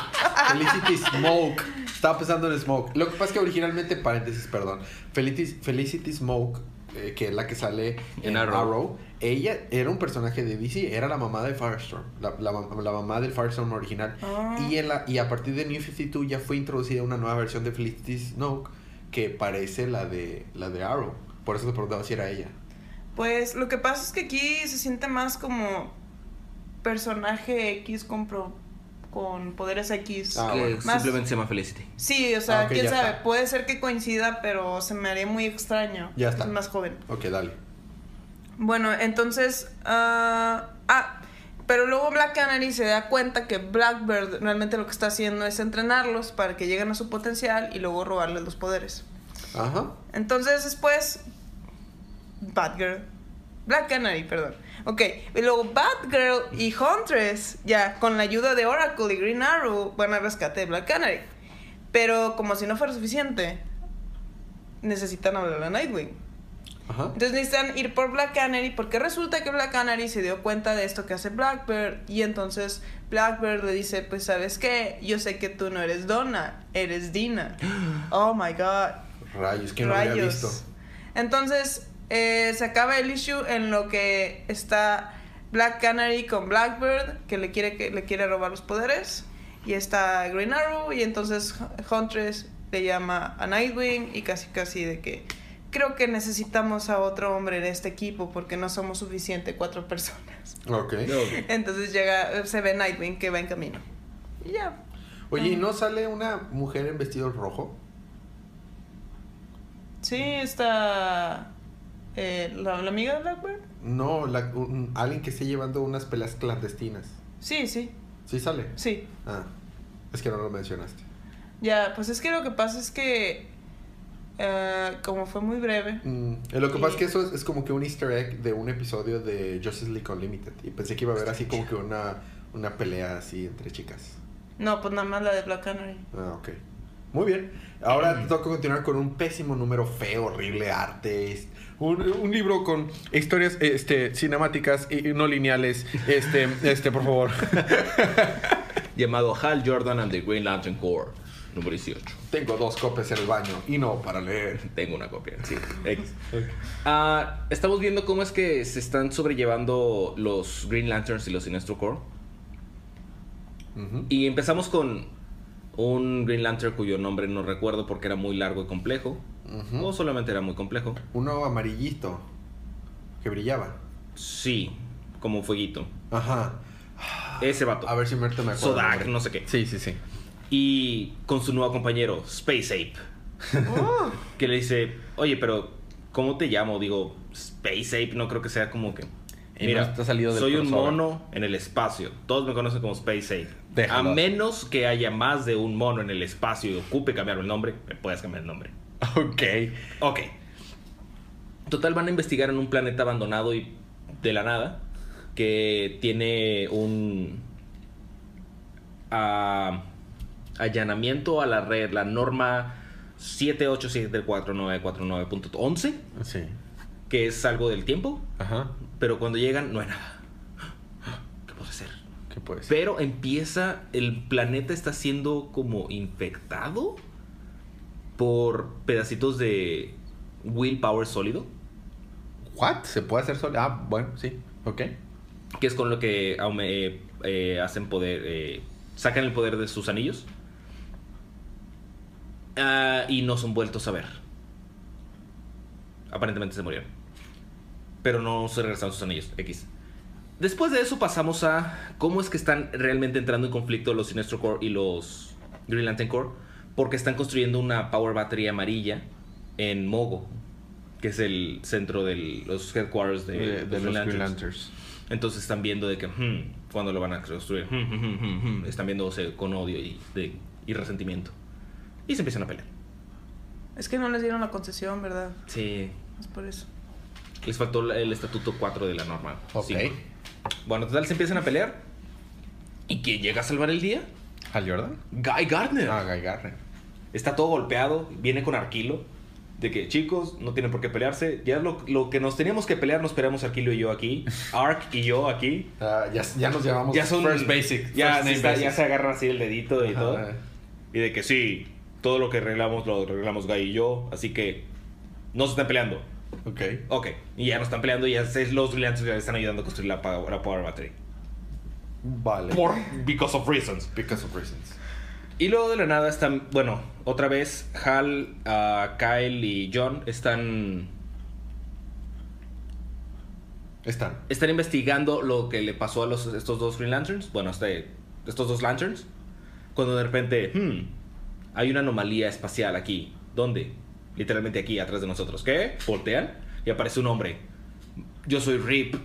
Felicity Smoke. Estaba pensando en Smoke. Lo que pasa es que originalmente, paréntesis, perdón. Felicity, Felicity Smoke, eh, que es la que sale en, En Arrow. Arrow. ella era un personaje de DC, era la mamá de Firestorm, la, la, mam- la mamá del Firestorm original. Ah. Y, en la, y a partir de New 52 ya fue introducida una nueva versión de Felicity Smoke que parece la de, la de Arrow. Por eso te preguntaba si era ella. Pues lo que pasa es que aquí se siente más como personaje X con, pro- con poderes X. Ah, que bueno. Más- simplemente se llama Felicity. Sí, o sea, Ah, ok, quién sabe, está. puede ser que coincida, pero se me haría muy extraño. Ya está. Es más joven. Ok, dale. Bueno, entonces. ah, ah, pero luego Black Canary se da cuenta que Blackbird realmente lo que está haciendo es entrenarlos para que lleguen a su potencial y luego robarles los poderes. Ajá. Entonces después. Batgirl. Black Canary, perdón. Ok, y luego Batgirl y Huntress, ya con la ayuda de Oracle y Green Arrow, van al rescate de Black Canary. Pero como si no fuera suficiente, necesitan hablar a Nightwing. Ajá. Entonces necesitan ir por Black Canary porque resulta que Black Canary se dio cuenta de esto que hace Blackbird y entonces Blackbird le dice, pues sabes qué, yo sé que tú no eres Donna, eres Dina. Oh my god. Rayos, que no lo había visto. Entonces eh, se acaba el issue en lo que está Black Canary con Blackbird que le quiere que le quiere robar los poderes y está Green Arrow y entonces Huntress le llama a Nightwing y casi casi de que creo que necesitamos a otro hombre en este equipo porque no somos suficiente cuatro personas. Ok. Entonces llega se ve Nightwing que va en camino. Y ya. Oye, ¿y no sale una mujer en vestido rojo? Sí, está eh, la, la amiga de Blackbird. No, la- un- alguien que esté llevando unas peleas clandestinas. Sí, sí, ¿Sí sale? sí. Ah, es que no lo mencionaste. Ya, pues es que lo que pasa es que eh, como fue muy breve. Mm, lo que Y- pasa es que eso es, es como que un easter egg de un episodio de Justice League Unlimited. Y pensé que iba a haber así como que una, una pelea así entre chicas. No, pues nada más la de Black Canary. Ah, ok. Muy bien. Ahora te toca continuar con un pésimo número feo, horrible, arte. Un, un libro con historias este, cinemáticas y no lineales. Este, este, por favor. Llamado Hal Jordan and the Green Lantern Corps. Número 18. Tengo dos copias en el baño y no para leer. Tengo una copia, sí. X. Ah, estamos viendo cómo es que se están sobrellevando los Green Lanterns y los Sinestro Corps. Y empezamos con un Green Lantern cuyo nombre no recuerdo porque era muy largo y complejo. Ujú. O solamente era muy complejo. Uno amarillito que brillaba. Sí, como un fueguito. Ajá. Ese vato. A ver si Merto me acuerdo. Sodak, no sé qué. Sí, sí, sí. Y con su nuevo compañero, Space Ape. que le dice, oye, pero ¿cómo te llamo? Digo, Space Ape, no creo que sea como que... Y Mira, no está salido del soy un crossover. mono en el espacio. Todos me conocen como Space Ape. Déjalo. A menos que haya más de un mono en el espacio y ocupe cambiar el nombre, me puedes cambiar el nombre. Ok. Ok. Total, van a investigar en un planeta abandonado y de la nada que tiene un ah, allanamiento a la red, la norma 78749949.11, Sí. que es algo del tiempo, Ajá. pero cuando llegan no hay nada. ¿Qué puede ser? ¿Qué puede ser? Pero empieza, el planeta está siendo como infectado por pedacitos de willpower sólido. ¿What? ¿Se puede hacer solo? Ah, bueno, sí. Ok. que es con lo que eh, eh, hacen poder, eh, sacan el poder de sus anillos Ah, y no son vueltos a ver. Aparentemente se murieron, pero no se regresaron sus anillos X. Después de eso pasamos a cómo es que están realmente entrando en conflicto los Sinestro Corps y los Green Lantern Corps, porque están construyendo una Power Battery amarilla en Mogo, que es el centro de los headquarters de, De, de los los Green Lanterns. Entonces están viendo de que, hmm, cuando lo van a construir, Hmm, hmm, hmm, hmm, hmm. están viéndose con odio y, de- y resentimiento. Y se empiezan a pelear. Es que no les dieron la concesión, ¿verdad? Sí. Es por eso. Les faltó el estatuto 4 de la norma. Ok. cinco. Bueno, total, se empiezan a pelear. ¿Y quién llega a salvar el día? ¿Al Jordan? Guy Gardner. Ah, Guy Garner. Está todo golpeado, viene con Arquilo. De que, chicos, no tienen por qué pelearse. Ya lo, lo que nos teníamos que pelear, nos peleamos Arquilo y yo aquí. Ark y yo aquí. Ah, ya, ya nos llamamos Ya son. First Basic. Ya, First se está- Basic. ya se agarran así el dedito y Ajá. todo. Y de que sí, todo lo que arreglamos lo arreglamos Guy y yo. Así que no se están peleando. Ok. Ok. Y ya no están peleando y ya es los brillantes que están ayudando a construir la, la Power Battery. Vale. Por because of reasons. Because of reasons. Y luego de la nada están, bueno, otra vez Hal, ah, Kyle y John están, Están. están investigando lo que le pasó a los, estos dos Green Lanterns, bueno, este, estos dos Lanterns, cuando de repente, hmm, hay una anomalía espacial aquí. ¿Dónde? Literalmente aquí, atrás de nosotros. ¿Qué? Voltean y aparece un hombre. Yo soy Rip,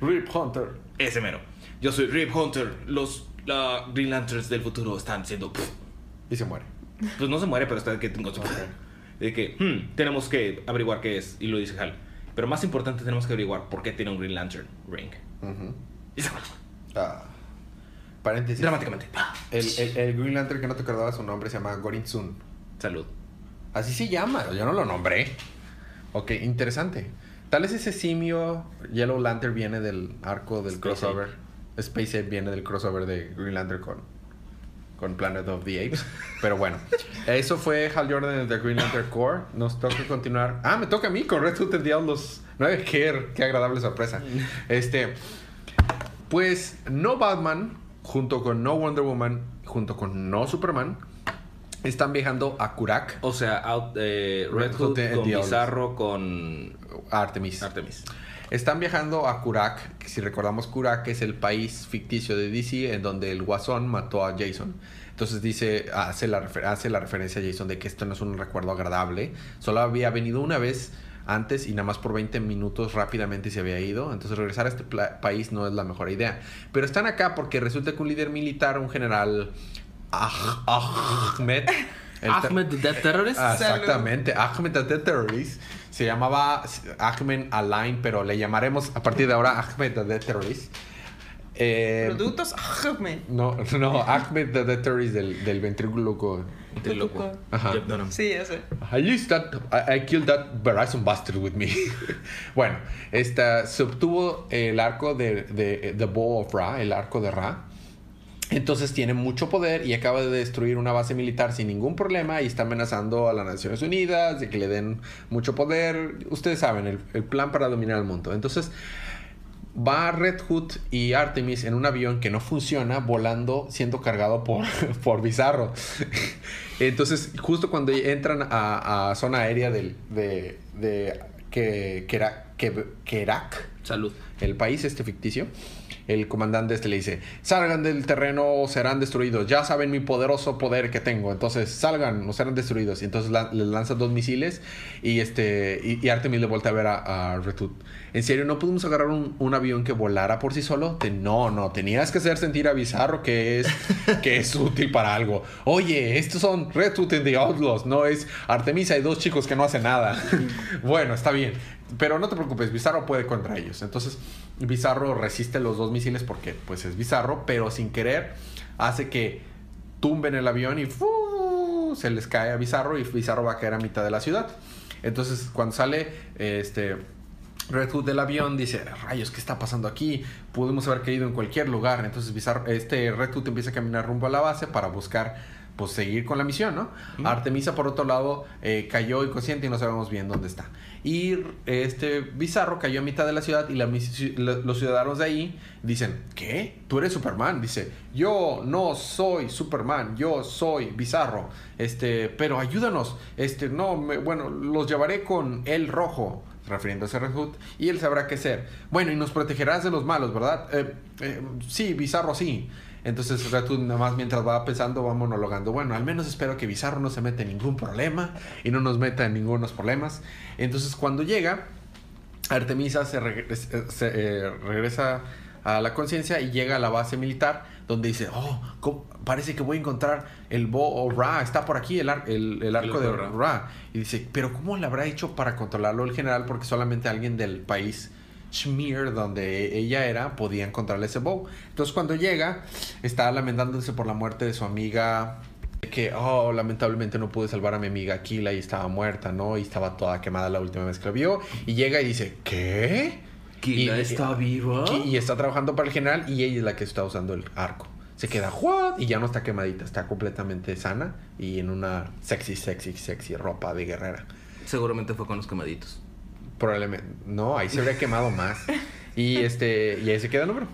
Rip Hunter. ese mero. Yo soy Rip Hunter. Los la Green Lanterns del futuro están siendo... Y se muere. Pues no se muere, pero está de que tengo De que hmm, tenemos que averiguar qué es. Y lo dice Hal. Pero más importante, tenemos que averiguar por qué tiene un Green Lantern ring. Y se muere. Ah. Paréntesis. Dramáticamente. El, el, el Green Lantern que no te acordaba su nombre se llama Gorin Sun. Salud. Así se llama, yo no lo nombré. Ok, interesante. Tal vez ese simio Yellow Lantern viene del arco del crossover. Space Ape viene del crossover de Green Lantern con, con Planet of the Apes. Pero bueno, eso fue Hal Jordan de The Green Lantern Corps. Nos toca continuar. Ah, me toca a mí con Red Hood el Diablos 9. Qué, qué agradable sorpresa. Este, pues no Batman, junto con no Wonder Woman, junto con no Superman, están viajando a Kurak, O sea, out- eh, Red, Hood Hood con Bizarro con Artemis. Artemis. Están viajando a Kurak, que si recordamos Kurak es el país ficticio de DC en donde el Guasón mató a Jason. Entonces dice, hace la, hace la referencia a Jason de que esto no es un recuerdo agradable. Solo había venido una vez antes y nada más por 20 minutos rápidamente se había ido. Entonces regresar a este país no es la mejor idea. Pero están acá porque resulta que un líder militar, un general Ah- Ahmed... el ter- Ahmed the Terrorist. Exactamente, Ahmed the Terrorist. Se llamaba Ahmed Alain, pero le llamaremos a partir de ahora Ahmed the Terrorist. Eh, Productos Ahmed. no, no, Ahmed the Terrorist del, del ventrículo. Loco. Ajá. Sí, sé. I used that, I, I killed that Verizon bastard with me. bueno, esta, se obtuvo el arco de, de The Bow of Ra, el arco de Ra. Entonces tiene mucho poder y acaba de destruir una base militar sin ningún problema y está amenazando a las Naciones Unidas de que le den mucho poder. Ustedes saben, el, el plan para dominar el mundo. Entonces va Red Hood y Artemis en un avión que no funciona volando siendo cargado por, por Bizarro. Entonces justo cuando entran a, a zona aérea del, de, de que, que, era- que, Kerak, Salud. el país este ficticio, el comandante este le dice, salgan del terreno o serán destruidos. Ya saben mi poderoso poder que tengo. Entonces salgan o serán destruidos. Y entonces la- le lanza dos misiles y este y, y Artemis le vuelve a ver a, a Retut. ¿En serio no pudimos agarrar un, un avión que volara por sí solo? Te- no, no, tenías que hacer sentir a Bizarro que es, que es útil para algo. Oye, estos son Retut and the Outlaws, no es Artemisa y dos chicos que no hacen nada. bueno, está bien. Pero no te preocupes, Bizarro puede contra ellos. Entonces, Bizarro resiste los dos misiles porque pues es Bizarro, pero sin querer hace que tumben el avión y ¡fu! se les cae a Bizarro y Bizarro va a caer a mitad de la ciudad. Entonces, cuando sale este Red Hood del avión dice, rayos, ¿qué está pasando aquí? Pudimos haber caído en cualquier lugar. Entonces Bizarro- este Red Hood empieza a caminar rumbo a la base para buscar, pues, seguir con la misión, ¿no? Artemisa, por otro lado, eh, cayó inconsciente y no sabemos bien dónde está. Y este Bizarro cayó a mitad de la ciudad y la los ciudadanos de ahí dicen, ¿qué? ¿Tú eres Superman? Dice, yo no soy Superman, yo soy Bizarro. Este, pero ayúdanos. Este, no, me- bueno, los llevaré con el rojo refiriéndose a Red Hood, y él sabrá qué hacer. Bueno, y nos protegerás de los malos, ¿verdad? Eh, eh, sí, Bizarro sí. Entonces Red Hood nada más mientras va pensando va monologando, bueno, al menos espero que Bizarro no se meta en ningún problema y no nos meta en ningunos problemas. Entonces cuando llega, Artemisa se, regre- se- se, eh, regresa a la conciencia y llega a la base militar donde dice, oh, parece que voy a encontrar el Bo o Ra, está por aquí el, ar- el, el arco de Ra. Ra. Y dice, pero ¿cómo le habrá hecho para controlarlo el general? Porque solamente alguien del país Schmier, donde ella era, podía encontrarle ese bow. Entonces cuando llega, está lamentándose por la muerte de su amiga de que, oh, lamentablemente no pude salvar a mi amiga Aquila y estaba muerta, ¿no? Y estaba toda quemada la última vez que la vio. Y llega y dice, ¿qué? ¿Kila Y- está viva? Y, y está trabajando para el general y ella es la que está usando el arco. Se queda, ¿what? Y ya no está quemadita, está completamente sana y en una sexy, sexy, sexy ropa de guerrera. Seguramente fue con los quemaditos. Probablemente, no, ahí se habría quemado más. Y este, y ahí se queda el número.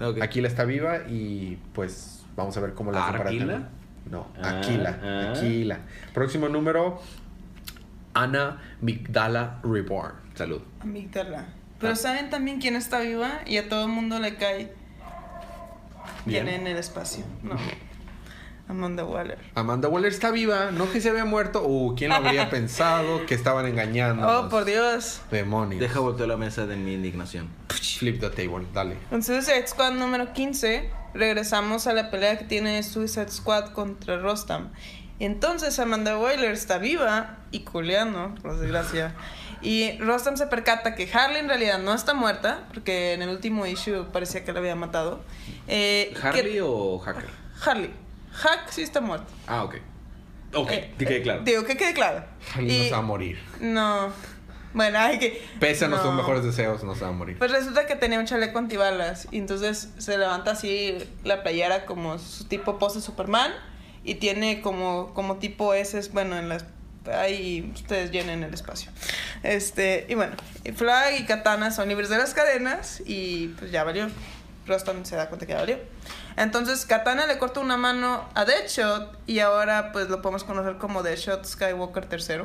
Ok. Aquila está viva y pues vamos a ver cómo la hace para ¿Arquila? tener- No, Ah, Aquila, ah. Aquila. Próximo número, Ana Migdala Reborn. Salud. Amígdala. Pero Ah. ¿saben también quién está viva? Y a todo el mundo le cae bien, Bien. en el espacio. No. Amanda Waller. Amanda Waller está viva, no que se había muerto. Uh, ¿quién lo habría pensado que estaban engañando? Oh, por Dios. Demonios. Deja voltear la mesa de mi indignación. Flip the table, dale. En Suicide Squad número 15, regresamos a la pelea que tiene Suicide Squad contra Rostam. Entonces Amanda Waller está viva y culeando, por desgracia. Y Rostam se percata que Harley en realidad no está muerta, porque en el último issue parecía que la había matado. Eh, ¿Harley que- o Hacker? Harley. Hack sí está muerto. Ah, ok. Ok, Eh, que quede claro. Digo, que quede claro. Harley no Y- se va a morir. No. Bueno, hay que. Pese a nuestros no. mejores deseos, no se va a morir. Pues resulta que tenía un chaleco antibalas y entonces se levanta así la playera como su tipo pose Superman y tiene como, como tipo S, bueno, en las... Ahí ustedes llenen el espacio. Este, y bueno, y Flag y Katana son libres de las cadenas y pues ya valió. Rostam se da cuenta que ya valió. Entonces Katana le corta una mano a Deadshot y ahora pues lo podemos conocer como Deadshot Skywalker III.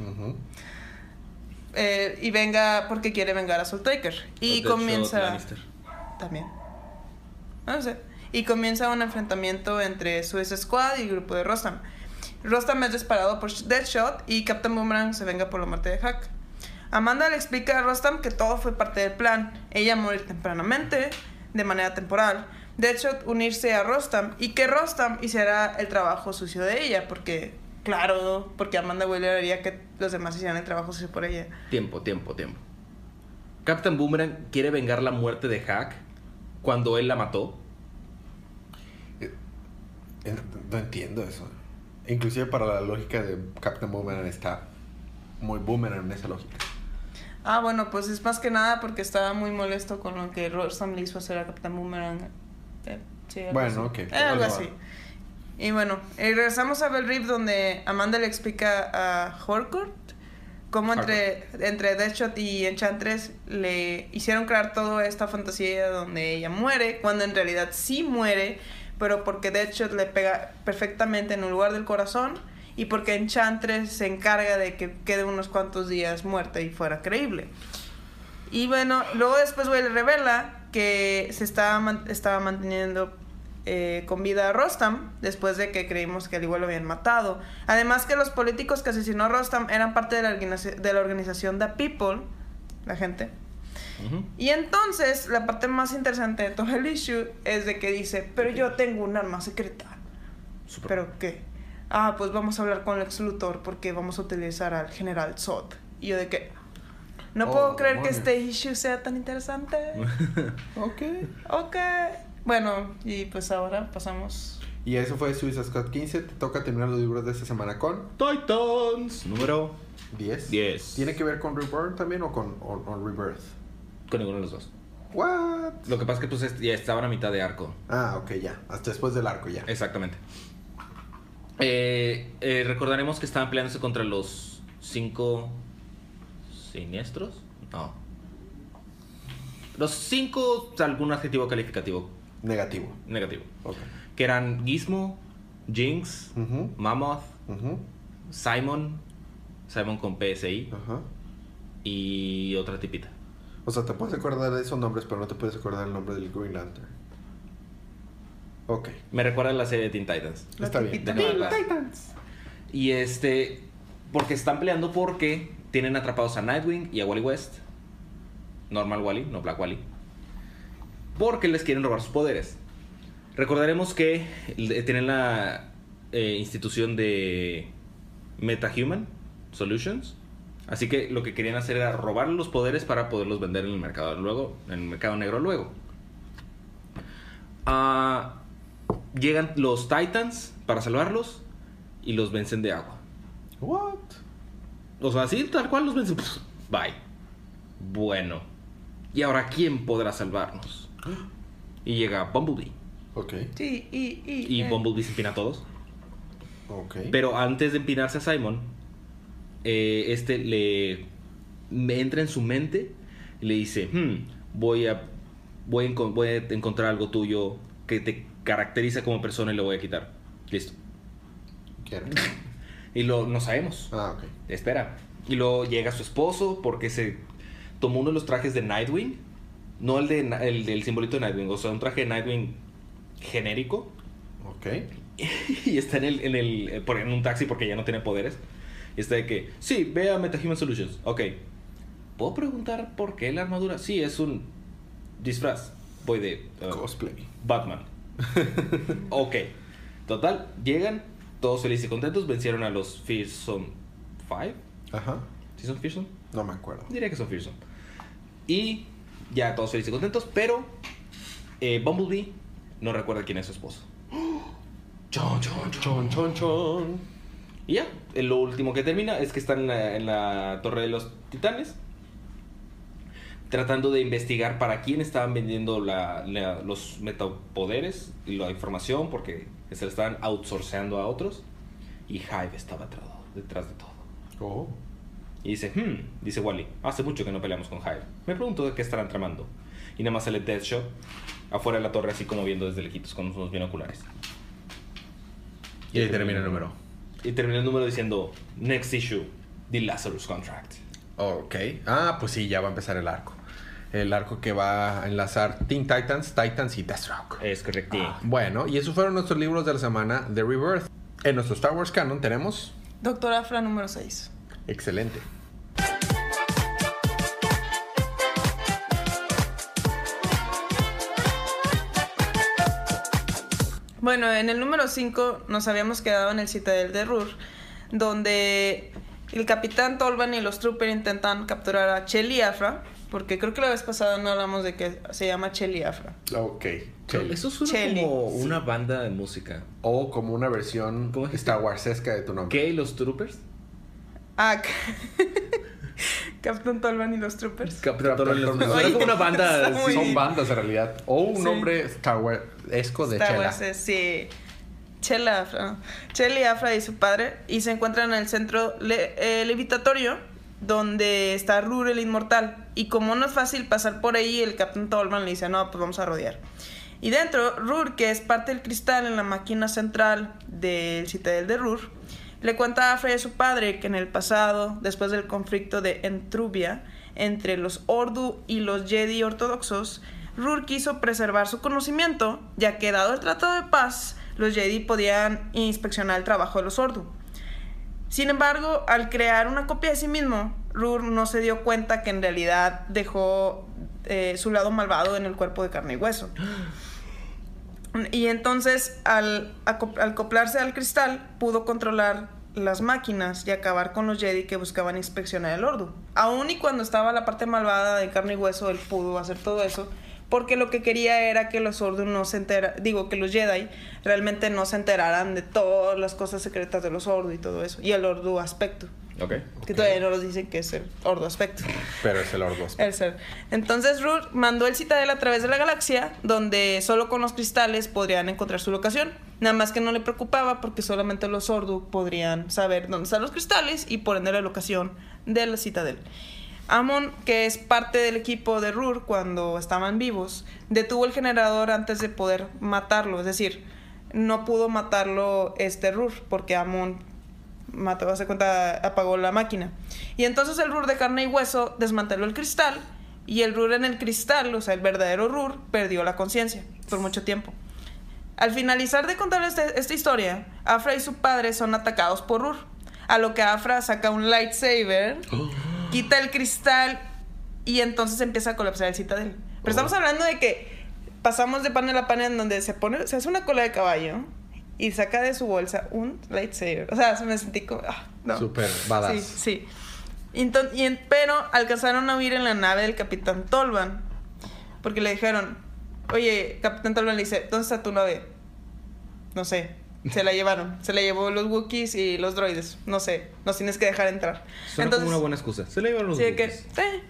Ujú. Eh, y venga porque quiere vengar a Soul Taker. Y comienza... Lannister. También. No sé. Y comienza un enfrentamiento entre Suicide Squad y el grupo de Rostam. Rostam es disparado por Deadshot y Captain Boomerang se venga por la muerte de Hack. Amanda le explica a Rostam que todo fue parte del plan. Ella morir tempranamente, de manera temporal. Deadshot unirse a Rostam y que Rostam hiciera el trabajo sucio de ella, porque, claro, porque Amanda Waller haría que los demás hicieran el trabajo sucio por ella. Tiempo, tiempo, tiempo. Captain Boomerang quiere vengar la muerte de Hack cuando él la mató. Eh, No entiendo eso. Inclusive para la lógica de Captain Boomerang está muy boomerang en esa lógica. Ah, bueno, pues es más que nada porque estaba muy molesto con lo que Rostam le hizo hacer a Capitán Boomerang. Eh, sí, algo Bueno, así. ok, Eh, algo así. Y bueno, eh, regresamos a Bell Reef donde Amanda le explica a Harcourt cómo entre, entre Deadshot y Enchantress le hicieron crear toda esta fantasía donde ella muere, cuando en realidad sí muere, pero porque Deadshot le pega perfectamente en el lugar del corazón y porque Enchantress se encarga de que quede unos cuantos días muerta y fuera creíble. Y bueno, luego después güey le revela que se estaba, estaba manteniendo eh, con vida a Rostam después de que creímos que al igual lo habían matado. Además que los políticos que asesinó a Rostam eran parte de la, de la organización The People, la gente. Y entonces la parte más interesante de todo el issue es de que dice, pero yo tengo un arma secreta. Súper. ¿Pero qué? Ah, pues vamos a hablar con Lex Luthor porque vamos a utilizar al general Zod. Y yo de que... No Oh, puedo creer que este issue sea tan interesante. Ok. ok. Bueno, y pues ahora pasamos... Y eso fue Suicide Squad 15. Te toca terminar los libros de esta semana con Titans. Número 10. 10. ¿Tiene que ver con Reborn también o con o- o Rebirth? Con ninguno de los dos. What? Lo que pasa es que pues es- ya estaban a mitad de arco. Ah, ok, ya. Hasta después del arco ya. Exactamente. Eh, eh, recordaremos que estaban peleándose contra los cinco siniestros. No. Los cinco, algún adjetivo calificativo Negativo. negativo. Que eran Gizmo, Jinx, Mammoth, Simon, Simon con PSI y otra tipita. O sea, te puedes acordar de esos nombres, pero no te puedes acordar el nombre del Green Lantern. Ok. Me recuerda a la serie de Teen Titans. La Está bien. De Teen clase. Y este, porque están peleando porque tienen atrapados a Nightwing y a Wally West. Normal Wally, no Black Wally. Porque les quieren robar sus poderes. Recordaremos que tienen la eh, institución de MetaHuman Solutions. Así que lo que querían hacer era robar los poderes para poderlos vender en el mercado luego, en el mercado negro luego. Ah, llegan los Titans para salvarlos y los vencen de agua. What? O sea, así tal cual los vencen. Pff, Bye. Bueno. ¿Y ahora quién podrá salvarnos? Y llega Bumblebee. Ok. Sí, y... Y, Y eh, Bumblebee se empina a todos. Ok. Pero antes de empinarse a Simon, eh, este le me entra en su mente y le dice, "Hmm, voy a voy a, voy a encontrar algo tuyo que te caracteriza como persona y lo voy a quitar. Listo. Quiero. Y lo no sabemos. Ah, ok. Espera. Y luego llega su esposo porque se tomó uno de los trajes de Nightwing. No el, de, el del simbolito de Nightwing. O sea, un traje de Nightwing genérico. Ok. y está en, el, en, el, eh, en un taxi porque ya no tiene poderes. Y está de que, sí, ve a MetaHuman Solutions. Ok. ¿Puedo preguntar por qué la armadura? Sí, es un disfraz. Voy de uh, Cosplay. Batman. Ok. Total, llegan, todos felices y contentos. Vencieron a los Fearsome 5. Ajá. ¿Sí son Fearsome? No me acuerdo. Diría que son Fearsome. Y ya todos felices y contentos, pero eh, Bumblebee no recuerda quién es su esposo. Chon, chon, chon. Chon, chon. Y ya, eh, lo último que termina es que están en la, en la Torre de los Titanes. Tratando de investigar para quién estaban vendiendo la- la- los metapoderes y la información, porque se la estaban outsourceando a otros. Y Hive estaba atrás- detrás de todo. Oh. Y dice, hmm, dice Wally, hace mucho que no peleamos con Hive. Me pregunto de qué estarán tramando. Y nada más sale Deathshot afuera de la torre, así como viendo desde lejitos con unos binoculares. Y ahí termina el número. Y termina el número diciendo, next issue, The Lazarus Contract. Ok. Ah, pues sí, ya va a empezar el arco. El arco que va a enlazar Teen Titans, Titans y Deathstroke. Es correcto. Bueno, y esos fueron nuestros libros de la semana de Rebirth. En nuestro Star Wars Canon tenemos. Doctor Afra número 6. Excelente. Bueno, en el número 5 nos habíamos quedado en el Citadel de Rur, donde el capitán Tolvan y los troopers intentan capturar a Chelly Afra, porque creo que la vez pasada no hablamos de que se llama Chelly Afra. Ok. Chelly. Eso suena Chelly. como una banda de música. O como una versión ¿Cómo? Star Warsesca de tu nombre. ¿Qué? ¿Los Troopers? Ah, Capitán Tolvan y los troopers. Como una banda. Está muy- Son bandas en realidad. O un Sí. nombre Star Warsesco de Star Chela. Wars, sí. Chela Afra. Chelly Afra y su padre. Y se encuentran en el centro le- eh, levitatorio donde está Rur el inmortal. Y como no es fácil pasar por ahí, el Capitán Tolman le dice, no, pues vamos a rodear. Y dentro, Rur, que es parte del cristal en la máquina central del Citadel de Rur, le cuenta a Afra y a su padre que en el pasado, después del conflicto de Entrubia entre los Ordu y los Jedi ortodoxos, Rur quiso preservar su conocimiento, ya que dado el tratado de paz, los Jedi podían inspeccionar el trabajo de los Ordu. Sin embargo, al crear una copia de sí mismo, Rur no se dio cuenta que en realidad dejó eh, su lado malvado en el cuerpo de carne y hueso. Y entonces, al, acop- al acoplarse al cristal, pudo controlar las máquinas y acabar con los Jedi que buscaban inspeccionar el Ordu. Aún y cuando estaba la parte malvada de carne y hueso, él pudo hacer todo eso. Porque lo que quería era que los Ordu no se entera, digo que los Jedi realmente no se enteraran de todas las cosas secretas de los Ordu y todo eso. Y el Ordu aspecto. Ok. Que todavía no nos dicen que es el Ordu aspecto. Pero es el Ordo. El ser. Entonces Rur mandó el Citadel a través de la galaxia, donde solo con los cristales podrían encontrar su locación. Nada más que no le preocupaba porque solamente los Ordu podrían saber dónde están los cristales y por ende la locación de la Citadel. Amon, que es parte del equipo de Rur cuando estaban vivos, detuvo el generador antes de poder matarlo. Es decir, no pudo matarlo este Rur porque Amon mató, cuenta, apagó la máquina. Y entonces el Rur de carne y hueso desmanteló el cristal y el Rur en el cristal, o sea, el verdadero Rur, perdió la conciencia por mucho tiempo. Al finalizar de contar este- esta historia, Afra y su padre son atacados por Rur, a lo que Afra saca un lightsaber, quita el cristal y entonces empieza a colapsar el citadel. Pero estamos hablando de que pasamos de panel a panel en donde se pone, se hace una cola de caballo y saca de su bolsa un lightsaber. O sea, se me sentí como, ah, no. Súper badass. Sí, sí. Enton- y en- pero alcanzaron a huir en la nave del capitán Tolvan. Porque le dijeron, oye, capitán Tolvan le dice, ¿dónde está tu nave? No sé. Se la llevaron. Se la llevó los Wookiees y los droides. No sé. Nos tienes que dejar entrar. Suena como una buena excusa. Se le llevaron los Sí, de que, Wookiees. "Eh".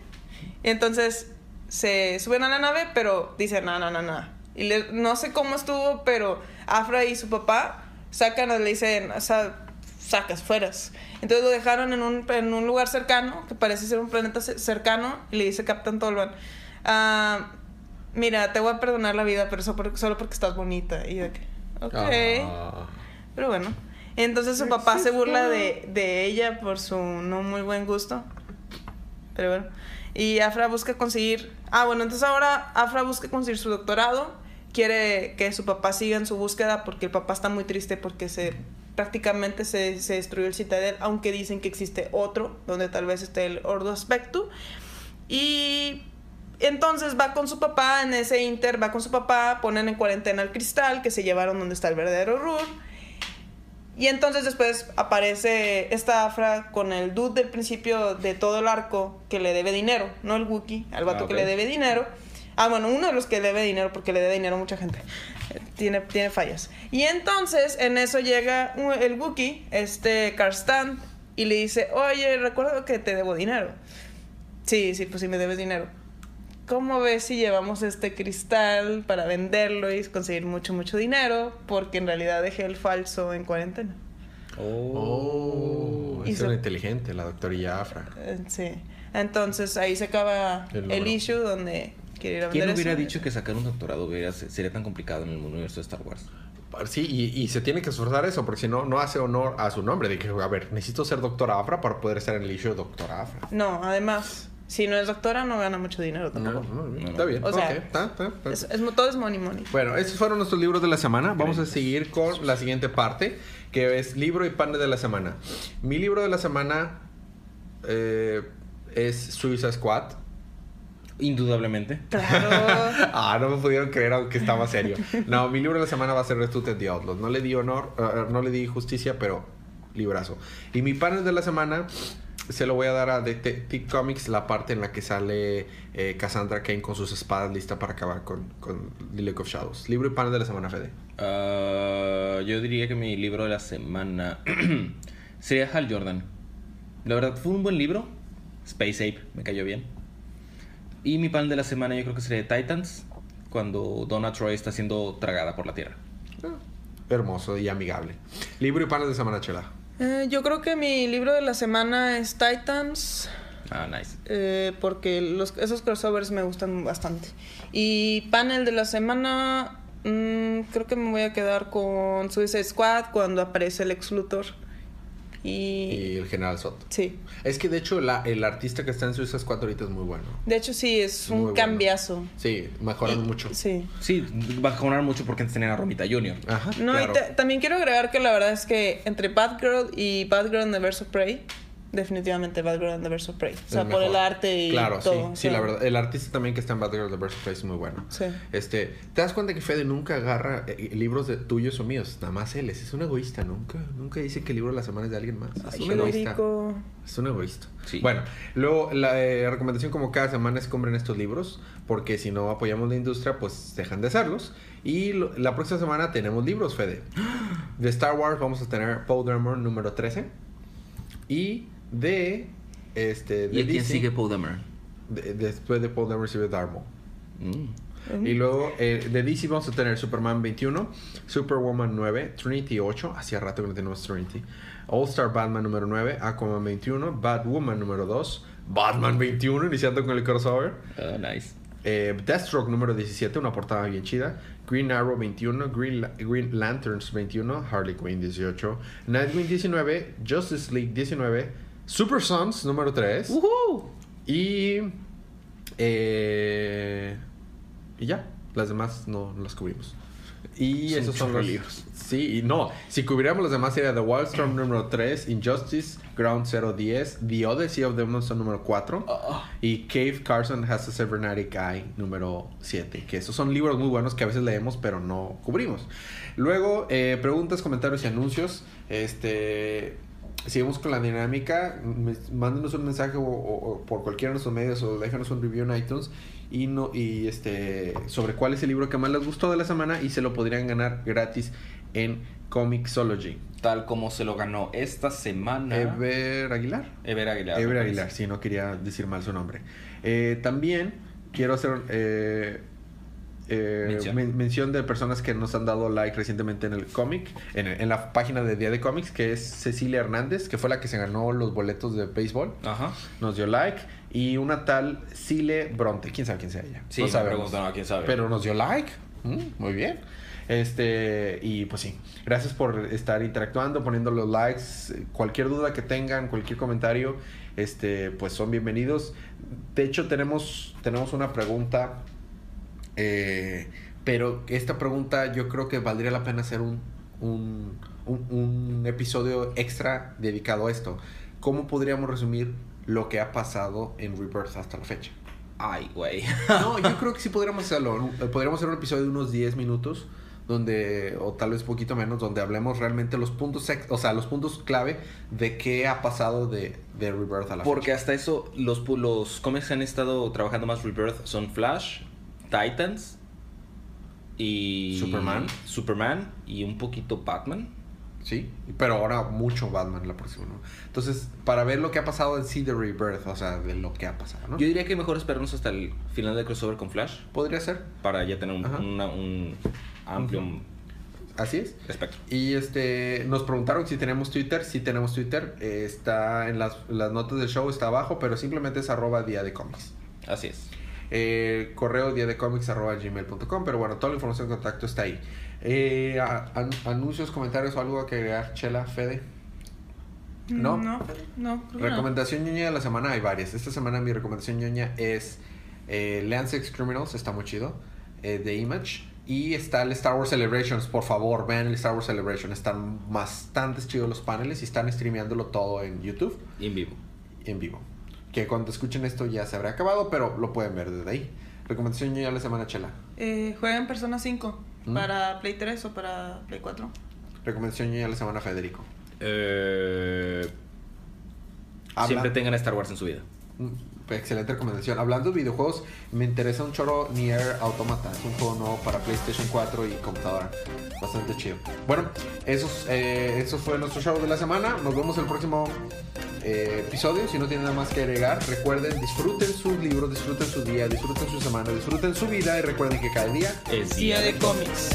Entonces se suben a la nave, pero dicen, no, no, no, no. Y le- no sé cómo estuvo, pero Afra y su papá sacan, le dicen, o sea, sacas, fueras. Entonces lo dejaron en un, en un lugar cercano, que parece ser un planeta ce- cercano, y le dice Capitán Tolvan, "Ah, mira, te voy a perdonar la vida, pero solo porque, solo porque estás bonita. Y de que, ok. Ah. Pero bueno. Entonces su papá se burla de, de ella por su no muy buen gusto. Pero bueno. Y Afra busca conseguir. Ah, bueno, entonces ahora Afra busca conseguir su doctorado. Quiere que su papá siga en su búsqueda porque el papá está muy triste porque se prácticamente se, se destruyó el citadel, aunque dicen que existe otro donde tal vez esté el Ordo Aspectu. Y entonces va con su papá, en ese inter va con su papá, ponen en cuarentena el cristal que se llevaron donde está el verdadero Rur. Y entonces después aparece esta Afra con el dude del principio de todo el arco que le debe dinero, no el Wookiee, al vato Ah, que le debe dinero. Ah, bueno, uno de los que le debe dinero porque le debe dinero a mucha gente. Tiene, tiene fallas. Y entonces en eso llega el Wookiee, este Karstan, y le dice, oye, recuerdo que te debo dinero. Sí, sí, pues sí me debes dinero. ¿Cómo ves si llevamos este cristal para venderlo y conseguir mucho, mucho dinero? Porque en realidad dejé el falso en cuarentena. Oh, es Hizo- una inteligente, la doctorilla Afra. Eh, Sí. Entonces ahí se acaba El issue donde quiere ir a ¿Quién hubiera eso? dicho que sacar un doctorado hubiera- sería tan complicado en el universo de Star Wars? Sí, y, y se tiene que esforzar eso, porque si no, no hace honor a su nombre. De que, a ver, necesito ser doctora Afra para poder estar en el issue de doctora Afra. No, además, si no es doctora no gana mucho dinero tampoco. no, no. está bien. O sea, ok, está, está, está. Es, es- todo es money money. Bueno, estos fueron nuestros libros de la semana. Vamos a seguir con la siguiente parte, que es libro y pan de la semana. Mi libro de la semana eh, es Suicide Squad. Indudablemente. Claro. Ah, no me pudieron creer aunque estaba serio. No, mi libro de la semana va a ser Restuted the Outlaws. No le di honor, eh, no le di justicia, pero librazo. Y mi panel de la semana se lo voy a dar a Detective Comics, la parte en la que sale eh, Cassandra Kane con sus espadas lista para acabar con, con The Lake of Shadows. Libro y panel de la semana, Fede. Ah, yo diría que mi libro de la semana sería Hal Jordan. La verdad, fue un buen libro. Space Ape, me cayó bien. Y mi pan de la semana yo creo que sería Titans, cuando Donna Troy está siendo tragada por la tierra. Hermoso y amigable. Libro y panel de semana, Chela. Eh, yo creo que mi libro de la semana es Titans. Ah, nice. eh, porque los, esos crossovers me gustan bastante. Y panel de la semana, mm, creo que me voy a quedar con Suicide Squad cuando aparece el ex Luthor. Y, Y el General Soto. sí. Es que de hecho la- el artista que está en Suicide Squad ahorita es muy bueno. De hecho, sí, es Muy un bueno. cambiazo. Sí, mejoran mucho. Sí. Sí, va a mejorar mucho porque antes tenían a Romita Junior. Ajá, No, claro. y ta- también quiero agregar que la verdad es que entre Batgirl y Batgirl and the Birds of Prey, definitivamente Batgirl and the of Prey. O sea, Es por el arte y Claro, todo. sí, o sí, la verdad. El artista también que está en Batgirl The Birds of Prey es muy bueno. Sí. Este, ¿te das cuenta que Fede nunca agarra eh, libros de tuyos o míos? Nada más él, es un egoísta, nunca, nunca dice que el libro de la semana es de alguien más. Es Ay, un egoísta. Es un egoísta. Sí. Bueno, luego la eh, recomendación como cada semana es compren estos libros, porque si no apoyamos la industria, pues dejan de hacerlos. Y lo- la próxima semana tenemos libros, Fede. De Star Wars vamos a tener Paul Dameron número 13. Y de... Este, de ¿Y quién sigue Paul Dameron? de- después de Paul recibe Darth Maul. Mm. Y luego eh, de DC vamos a tener Superman 21, Superwoman 9, Trinity 8, hacía rato que no tenemos Trinity, All Star Batman número 9, Aquaman 21, Batwoman número 2, Batman 21, iniciando con el crossover, Ah, nice. eh, Deathstroke número 17, una portada bien chida, Green Arrow 21, Green, La- Green Lanterns 21, Harley Quinn 18, Nightwing 19, Justice League 19, Super Sons número 3, ¡Woohoo! y. Eh, y ya. Las demás no, no las cubrimos. Y Son esos son los libros. Sí, y no. Si cubriéramos los demás sería The Wildstorm número 3, Injustice, Ground 010, The Odyssey of the Monster número 4 Ah. y Cave Carson Has a Cybernetic Eye número 7. Que esos son libros muy buenos que a veces leemos pero no cubrimos. Luego, eh, preguntas, comentarios y anuncios. Este. Seguimos con la dinámica. Mándenos un mensaje o, o- o por cualquiera de nuestros medios o déjanos un review en iTunes y no y este sobre cuál es el libro que más les gustó de la semana y se lo podrían ganar gratis en Comixology. Tal como se lo ganó esta semana. Ever Aguilar. Ever Aguilar. Ever Aguilar, sí, no quería decir mal su nombre. Eh, también quiero hacer eh, eh, Mención. men- mención de personas que nos han dado like recientemente en el cómic, en, en la página de Día de Cómics, que es Cecilia Hernández, que fue la que se ganó los boletos de béisbol. Ajá. Nos dio like. Y una tal Cile Bronte. ¿Quién sabe quién sea ella? Sí, no me sabemos. preguntan a quién sabe. Pero nos dio like. Mm, muy bien. Este, y pues sí, gracias por estar interactuando, poniendo los likes. Cualquier duda que tengan, cualquier comentario, este, pues son bienvenidos. De hecho, tenemos, tenemos una pregunta, eh, pero esta pregunta yo creo que valdría la pena hacer un, un, un- un episodio extra dedicado a esto. ¿Cómo podríamos resumir lo que ha pasado en Rebirth hasta la fecha? Ay, güey. No, yo creo que sí podríamos hacerlo. Eh, Podríamos hacer un episodio de unos 10 minutos donde o tal vez poquito menos donde hablemos realmente los puntos o sea, los puntos clave de qué ha pasado de, de Rebirth a la Porque fecha. hasta eso, los, los cómics que han estado trabajando más Rebirth son Flash, Titans y. Superman. Superman y un poquito Batman. Sí, pero ahora mucho Batman la próxima, ¿no? Entonces, para ver lo que ha pasado en sí de Rebirth, o sea, de lo que ha pasado, ¿no? Yo diría que mejor esperarnos hasta el final del crossover con Flash Podría ser, para ya tener un, Ajá. una- un amplio así es. espectro. Y este nos preguntaron si tenemos Twitter. Si tenemos Twitter. Eh, está en las, las notas del show, está abajo, pero simplemente es arroba día de cómics. Así es. Eh, correo día de cómics arroba gmail.com. Pero bueno, toda la información de contacto está ahí. Eh, an- anuncios, comentarios o algo que agregar, Chela, Fede. No. No, no. no. Recomendación ñoña de la semana hay varias. Esta semana mi recomendación ñoña es eh, Lean Sex Criminals, está muy chido, eh, de Image. Y está el Star Wars Celebrations, por favor, vean el Star Wars Celebration. Están bastante chidos los paneles y están streameándolo todo en YouTube Y en vivo. en vivo. Que cuando escuchen esto ya se habrá acabado, pero lo pueden ver desde ahí. Recomendación de la semana, Chela. Eh, jueguen Persona 5 ¿Mm? para Play 3 o para Play 4. Recomendación de la semana, Federico. Eh, siempre tengan Star Wars en su vida. Excelente recomendación. Hablando de videojuegos, me interesa un choro Nier Automata. Es un juego nuevo para PlayStation 4 y computadora. Bastante chido. Bueno, eso, es- eh, eso fue nuestro show de la semana. Nos vemos el próximo eh, episodio. Si no tienen nada más que agregar, recuerden, disfruten sus libros, disfruten su día, disfruten su semana, disfruten su vida y recuerden que cada día Es Día de cómics.